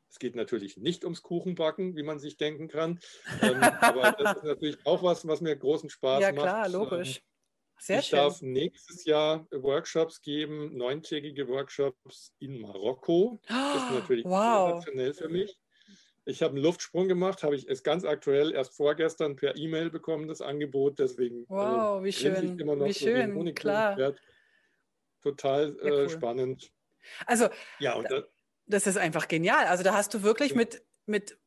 Speaker 2: Es geht natürlich nicht ums Kuchenbacken, wie man sich denken kann. ähm, [LAUGHS] aber das ist natürlich auch was, was mir großen Spaß
Speaker 1: macht.
Speaker 2: Ja,
Speaker 1: klar, logisch. Ähm, Sehr
Speaker 2: ich
Speaker 1: schön.
Speaker 2: darf nächstes Jahr Workshops geben, neuntägige Workshops in Marokko. Das ist [GASPS] natürlich
Speaker 1: wow.
Speaker 2: sensationell für mich. Ich habe einen Luftsprung gemacht, habe ich es ganz aktuell erst vorgestern per E-Mail bekommen, das Angebot. Deswegen
Speaker 1: wow, also, wie schön.
Speaker 2: Immer noch
Speaker 1: wie
Speaker 2: so
Speaker 1: schön, klar.
Speaker 2: Total ja, äh, cool. spannend.
Speaker 1: Also, ja, und das, das ist einfach genial. Also, da hast du wirklich ja. mit, mit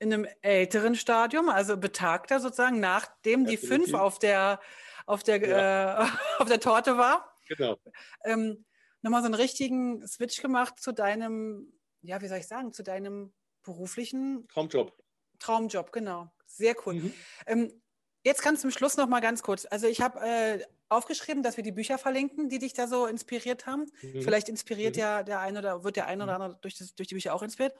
Speaker 1: in einem älteren Stadium, also betagter sozusagen, nachdem die fünf auf der, auf der, ja. äh, [LAUGHS] auf der Torte war.
Speaker 2: Genau.
Speaker 1: Ähm, nochmal so einen richtigen Switch gemacht zu deinem, ja, wie soll ich sagen, zu deinem beruflichen
Speaker 2: Traumjob.
Speaker 1: Traumjob, genau. Sehr cool. Mhm. Ähm, jetzt ganz zum Schluss noch mal ganz kurz. Also ich habe äh, aufgeschrieben, dass wir die Bücher verlinken, die dich da so inspiriert haben. Mhm. Vielleicht inspiriert mhm. ja der eine oder wird der eine oder mhm. andere durch, das, durch die Bücher auch inspiriert.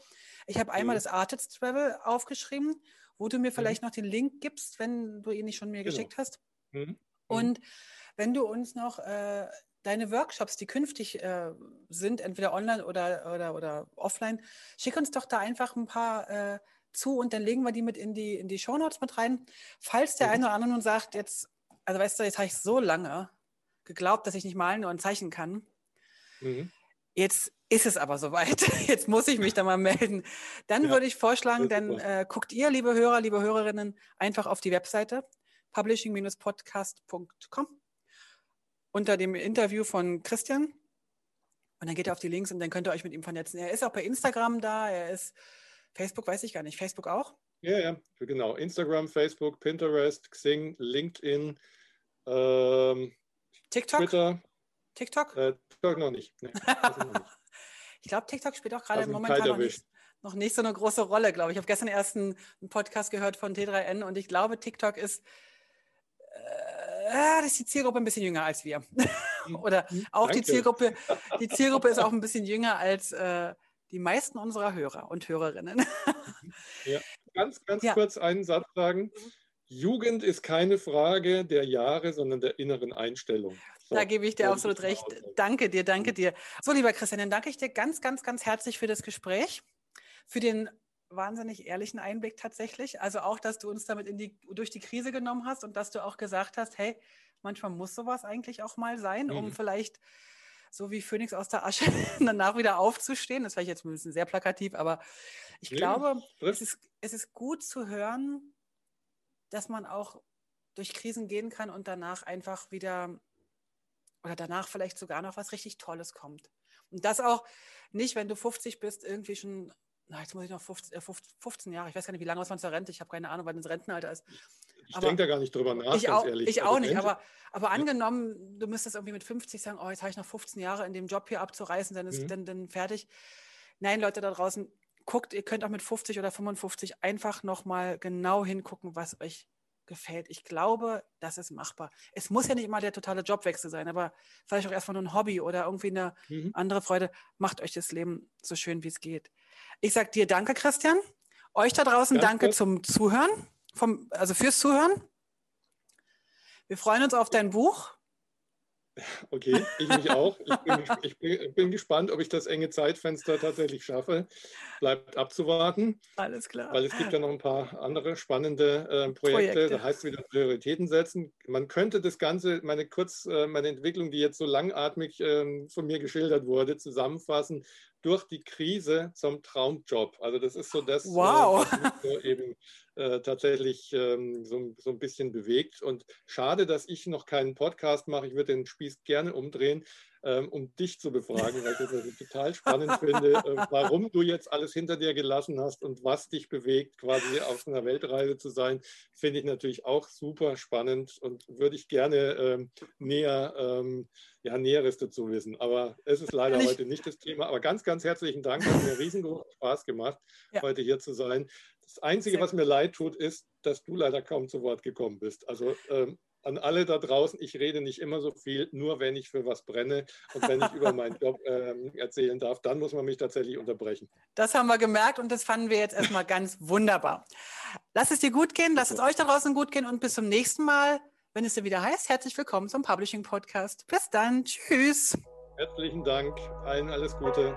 Speaker 1: Ich habe einmal mhm. das Artist Travel aufgeschrieben, wo du mir vielleicht noch den Link gibst, wenn du ihn nicht schon mir genau. geschickt hast. Und wenn du uns noch äh, deine Workshops, die künftig äh, sind, entweder online oder, oder, oder offline, schick uns doch da einfach ein paar äh, zu und dann legen wir die mit in die, in die Shownotes mit rein. Falls der mhm. eine oder andere nun sagt, jetzt, also weißt du, jetzt habe ich so lange geglaubt, dass ich nicht malen und zeichnen kann. Mhm. Jetzt ist es aber soweit. [LAUGHS] Jetzt muss ich mich da mal melden. Dann ja, würde ich vorschlagen, dann äh, guckt ihr, liebe Hörer, liebe Hörerinnen, einfach auf die Webseite publishing-podcast.com unter dem Interview von Christian. Und dann geht er auf die Links und dann könnt ihr euch mit ihm vernetzen. Er ist auch bei Instagram da, er ist Facebook, weiß ich gar nicht. Facebook auch?
Speaker 2: Ja, ja, genau. Instagram, Facebook, Pinterest, Xing, LinkedIn, ähm,
Speaker 1: TikTok?
Speaker 2: Twitter.
Speaker 1: TikTok?
Speaker 2: Äh, TikTok noch nicht. Nee, [LAUGHS]
Speaker 1: noch nicht. ich glaube, TikTok spielt auch gerade momentan noch nicht, noch nicht, so eine große Rolle, glaube ich. Ich habe gestern erst einen, einen Podcast gehört von T3N und ich glaube, TikTok ist ah, das ist die Zielgruppe ein bisschen jünger als wir. Mhm. [LAUGHS] Oder auch Danke. die Zielgruppe, die [LAUGHS] Zielgruppe ist auch ein bisschen jünger als äh, die meisten unserer Hörer und Hörerinnen. [LAUGHS]
Speaker 2: ja. Ganz, ganz ja. kurz einen Satz sagen. Jugend ist keine Frage der Jahre, sondern der inneren Einstellung.
Speaker 1: So, da gebe ich dir absolut recht. Danke dir, danke dir. So, lieber Christian, dann danke ich dir ganz, ganz, ganz herzlich für das Gespräch, für den wahnsinnig ehrlichen Einblick tatsächlich. Also auch, dass du uns damit in die, durch die Krise genommen hast und dass du auch gesagt hast, hey, manchmal muss sowas eigentlich auch mal sein, mhm. um vielleicht so wie Phönix aus der Asche [LAUGHS] danach wieder aufzustehen. Das wäre jetzt ein bisschen sehr plakativ, aber ich nee, glaube, es ist, es ist gut zu hören, dass man auch durch Krisen gehen kann und danach einfach wieder oder danach vielleicht sogar noch was richtig Tolles kommt. Und das auch nicht, wenn du 50 bist, irgendwie schon, na, jetzt muss ich noch 15, 15 äh, Jahre, ich weiß gar nicht, wie lange was man zur Rente, ich habe keine Ahnung, wann das Rentenalter ist.
Speaker 2: Ich denke da gar nicht drüber nach,
Speaker 1: ich auch, ehrlich. Ich also auch nicht, aber, aber angenommen, du müsstest irgendwie mit 50 sagen, oh, jetzt habe ich noch 15 Jahre in dem Job hier abzureißen, dann ist mhm. dann, dann fertig. Nein, Leute da draußen, guckt, ihr könnt auch mit 50 oder 55 einfach nochmal genau hingucken, was euch gefällt. Ich glaube, das ist machbar. Es muss ja nicht immer der totale Jobwechsel sein, aber vielleicht auch erstmal nur ein Hobby oder irgendwie eine mhm. andere Freude. Macht euch das Leben so schön, wie es geht. Ich sage dir danke, Christian. Euch da draußen danke gut. zum Zuhören, vom, also fürs Zuhören. Wir freuen uns auf dein Buch.
Speaker 2: Okay, ich mich auch. Ich bin, ich bin, bin, gespannt, ob ich das enge Zeitfenster tatsächlich schaffe. Bleibt abzuwarten.
Speaker 1: Alles klar.
Speaker 2: Weil es gibt ja noch ein paar andere spannende äh, Projekte. Projekte. Da heißt es wieder Prioritäten setzen. Man könnte das Ganze, meine kurz, äh, meine Entwicklung, die jetzt so langatmig äh, von mir geschildert wurde, zusammenfassen durch die Krise zum Traumjob. Also das ist so das,
Speaker 1: äh, wow.
Speaker 2: was mich so eben äh, tatsächlich ähm, so, so ein bisschen bewegt. Und schade, dass ich noch keinen Podcast mache. Ich würde den Spieß gerne umdrehen um dich zu befragen, weil ich das total spannend finde, äh, warum du jetzt alles hinter dir gelassen hast und was dich bewegt, quasi auf einer Weltreise zu sein, finde ich natürlich auch super spannend und würde ich gerne ähm, näher, ähm, ja, Näheres dazu wissen. Aber es ist leider heute nicht das Thema. Aber ganz, ganz herzlichen Dank. Hat mir riesengroßen Spaß gemacht, ja. heute hier zu sein. Das Einzige, was mir leid tut, ist, dass du leider kaum zu Wort gekommen bist. Also ähm, an alle da draußen, ich rede nicht immer so viel, nur wenn ich für was brenne und wenn ich über meinen Job [LAUGHS] äh, erzählen darf, dann muss man mich tatsächlich unterbrechen.
Speaker 1: Das haben wir gemerkt und das fanden wir jetzt erstmal ganz wunderbar. Lass es dir gut gehen, lass es euch da draußen gut gehen und bis zum nächsten Mal, wenn es dir wieder heißt. Herzlich willkommen zum Publishing Podcast. Bis dann, tschüss.
Speaker 2: Herzlichen Dank, allen alles Gute.